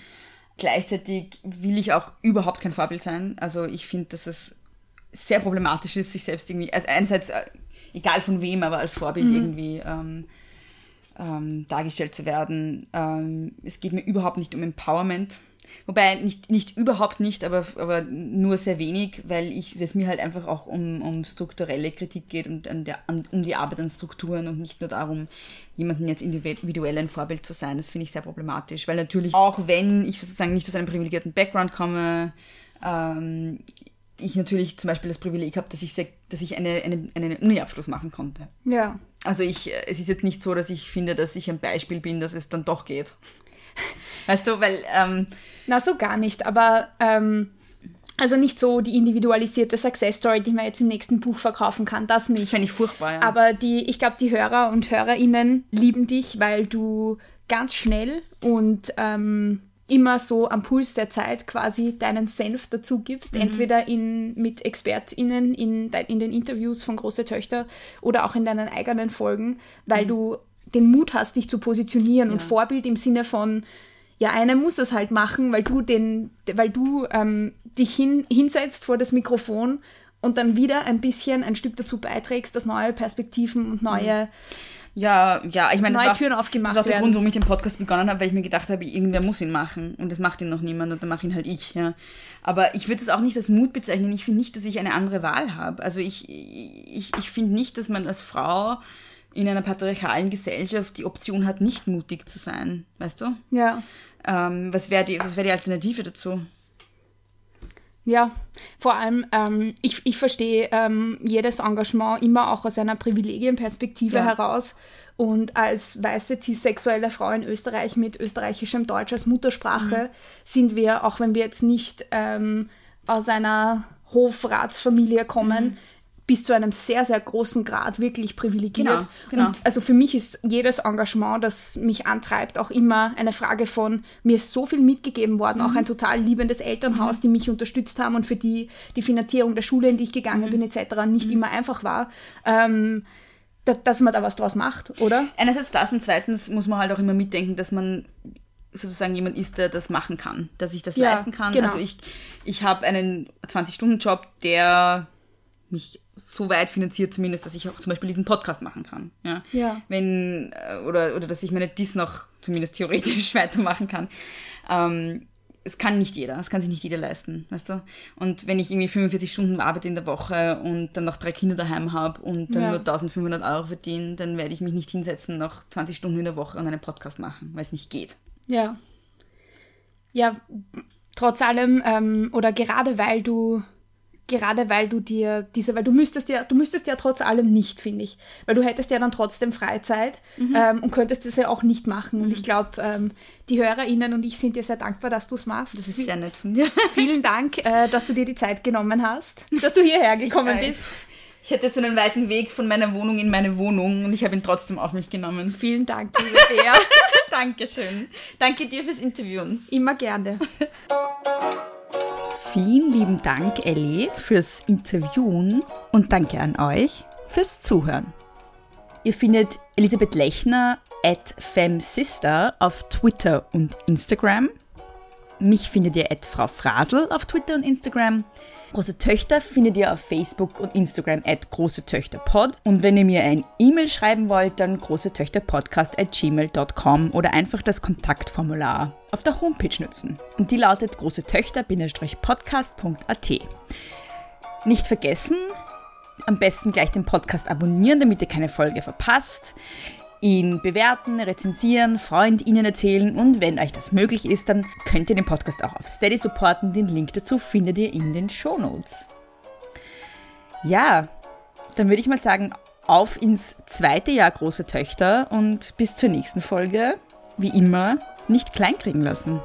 Gleichzeitig will ich auch überhaupt kein Vorbild sein. Also ich finde, dass es sehr problematisch ist, sich selbst irgendwie, also einerseits, äh, egal von wem, aber als Vorbild mhm. irgendwie ähm, ähm, dargestellt zu werden. Ähm, es geht mir überhaupt nicht um Empowerment. Wobei nicht, nicht überhaupt nicht, aber, aber nur sehr wenig, weil ich, es mir halt einfach auch um, um strukturelle Kritik geht und an der, an, um die Arbeit an Strukturen und nicht nur darum, jemanden jetzt individuell ein Vorbild zu sein. Das finde ich sehr problematisch, weil natürlich auch wenn ich sozusagen nicht aus einem privilegierten Background komme, ähm, ich natürlich zum Beispiel das Privileg habe, dass ich, sehr, dass ich eine, eine, einen Uni-Abschluss machen konnte. Ja. Also ich, es ist jetzt nicht so, dass ich finde, dass ich ein Beispiel bin, dass es dann doch geht. Weißt du, weil... Ähm, Na, so gar nicht, aber... Ähm, also nicht so die individualisierte Success Story, die man jetzt im nächsten Buch verkaufen kann, das nicht. Das fände ich furchtbar, ja. Aber die, ich glaube, die Hörer und Hörerinnen lieben dich, weil du ganz schnell und ähm, immer so am Puls der Zeit quasi deinen Senf dazu gibst, mhm. entweder in, mit ExpertInnen in, in den Interviews von Große Töchter oder auch in deinen eigenen Folgen, weil mhm. du den Mut hast, dich zu positionieren ja. und Vorbild im Sinne von, ja, einer muss das halt machen, weil du den, weil du ähm, dich hin, hinsetzt vor das Mikrofon und dann wieder ein bisschen ein Stück dazu beiträgst, dass neue Perspektiven und neue mhm ja, ja, ich meine, das Türen war, aufgemacht das war auch der Grund, warum ich den Podcast begonnen habe, weil ich mir gedacht habe, irgendwer muss ihn machen und das macht ihn noch niemand und dann mache ihn halt ich. Ja. Aber ich würde es auch nicht als Mut bezeichnen. Ich finde nicht, dass ich eine andere Wahl habe. Also ich, ich, ich finde nicht, dass man als Frau in einer patriarchalen Gesellschaft die Option hat, nicht mutig zu sein. Weißt du? Ja. Ähm, was wäre die, wär die Alternative dazu? Ja, vor allem, ähm, ich, ich verstehe ähm, jedes Engagement immer auch aus einer Privilegienperspektive ja. heraus. Und als weiße cis-sexuelle Frau in Österreich mit österreichischem Deutsch als Muttersprache mhm. sind wir, auch wenn wir jetzt nicht ähm, aus einer Hofratsfamilie kommen, mhm bis zu einem sehr, sehr großen Grad wirklich privilegiert. Genau, genau. Und also für mich ist jedes Engagement, das mich antreibt, auch immer eine Frage von, mir ist so viel mitgegeben worden, mhm. auch ein total liebendes Elternhaus, mhm. die mich unterstützt haben und für die die Finanzierung der Schule, in die ich gegangen mhm. bin, etc. nicht mhm. immer einfach war. Ähm, dass man da was draus macht, oder? Einerseits das und zweitens muss man halt auch immer mitdenken, dass man sozusagen jemand ist, der das machen kann, dass ich das ja, leisten kann. Genau. Also ich, ich habe einen 20-Stunden-Job, der mich so weit finanziert zumindest, dass ich auch zum Beispiel diesen Podcast machen kann. Ja. ja. Wenn, äh, oder, oder dass ich meine Diss noch zumindest theoretisch (laughs) weitermachen kann. Ähm, es kann nicht jeder, es kann sich nicht jeder leisten, weißt du? Und wenn ich irgendwie 45 Stunden arbeite in der Woche und dann noch drei Kinder daheim habe und dann ja. nur 1500 Euro verdiene, dann werde ich mich nicht hinsetzen, noch 20 Stunden in der Woche und einen Podcast machen, weil es nicht geht. Ja. Ja, trotz allem, ähm, oder gerade weil du gerade weil du dir diese, weil du müsstest ja, du müsstest ja trotz allem nicht, finde ich. Weil du hättest ja dann trotzdem Freizeit mhm. ähm, und könntest das ja auch nicht machen. Mhm. Und ich glaube, ähm, die HörerInnen und ich sind dir sehr dankbar, dass du es machst. Das ist sehr nett von dir. (laughs) Vielen Dank, äh, dass du dir die Zeit genommen hast, dass du hierher gekommen bist. Ich hatte so einen weiten Weg von meiner Wohnung in meine Wohnung und ich habe ihn trotzdem auf mich genommen. Vielen Dank, liebe Bea. (laughs) Dankeschön. Danke dir fürs Interviewen. Immer gerne. (laughs) Vielen lieben Dank, Ellie, fürs Interviewen und danke an euch fürs Zuhören. Ihr findet Elisabeth Lechner at FemSister auf Twitter und Instagram. Mich findet ihr at Frau Frasel auf Twitter und Instagram. Große Töchter findet ihr auf Facebook und Instagram at Große Töchter Pod. Und wenn ihr mir ein E-Mail schreiben wollt, dann großetöchterpodcast at gmail.com oder einfach das Kontaktformular auf der Homepage nutzen. Und die lautet großetöchter-podcast.at. Nicht vergessen, am besten gleich den Podcast abonnieren, damit ihr keine Folge verpasst ihn bewerten, rezensieren, Freundinnen erzählen und wenn euch das möglich ist, dann könnt ihr den Podcast auch auf Steady supporten. Den Link dazu findet ihr in den Show Notes. Ja, dann würde ich mal sagen, auf ins zweite Jahr große Töchter und bis zur nächsten Folge, wie immer, nicht kleinkriegen lassen.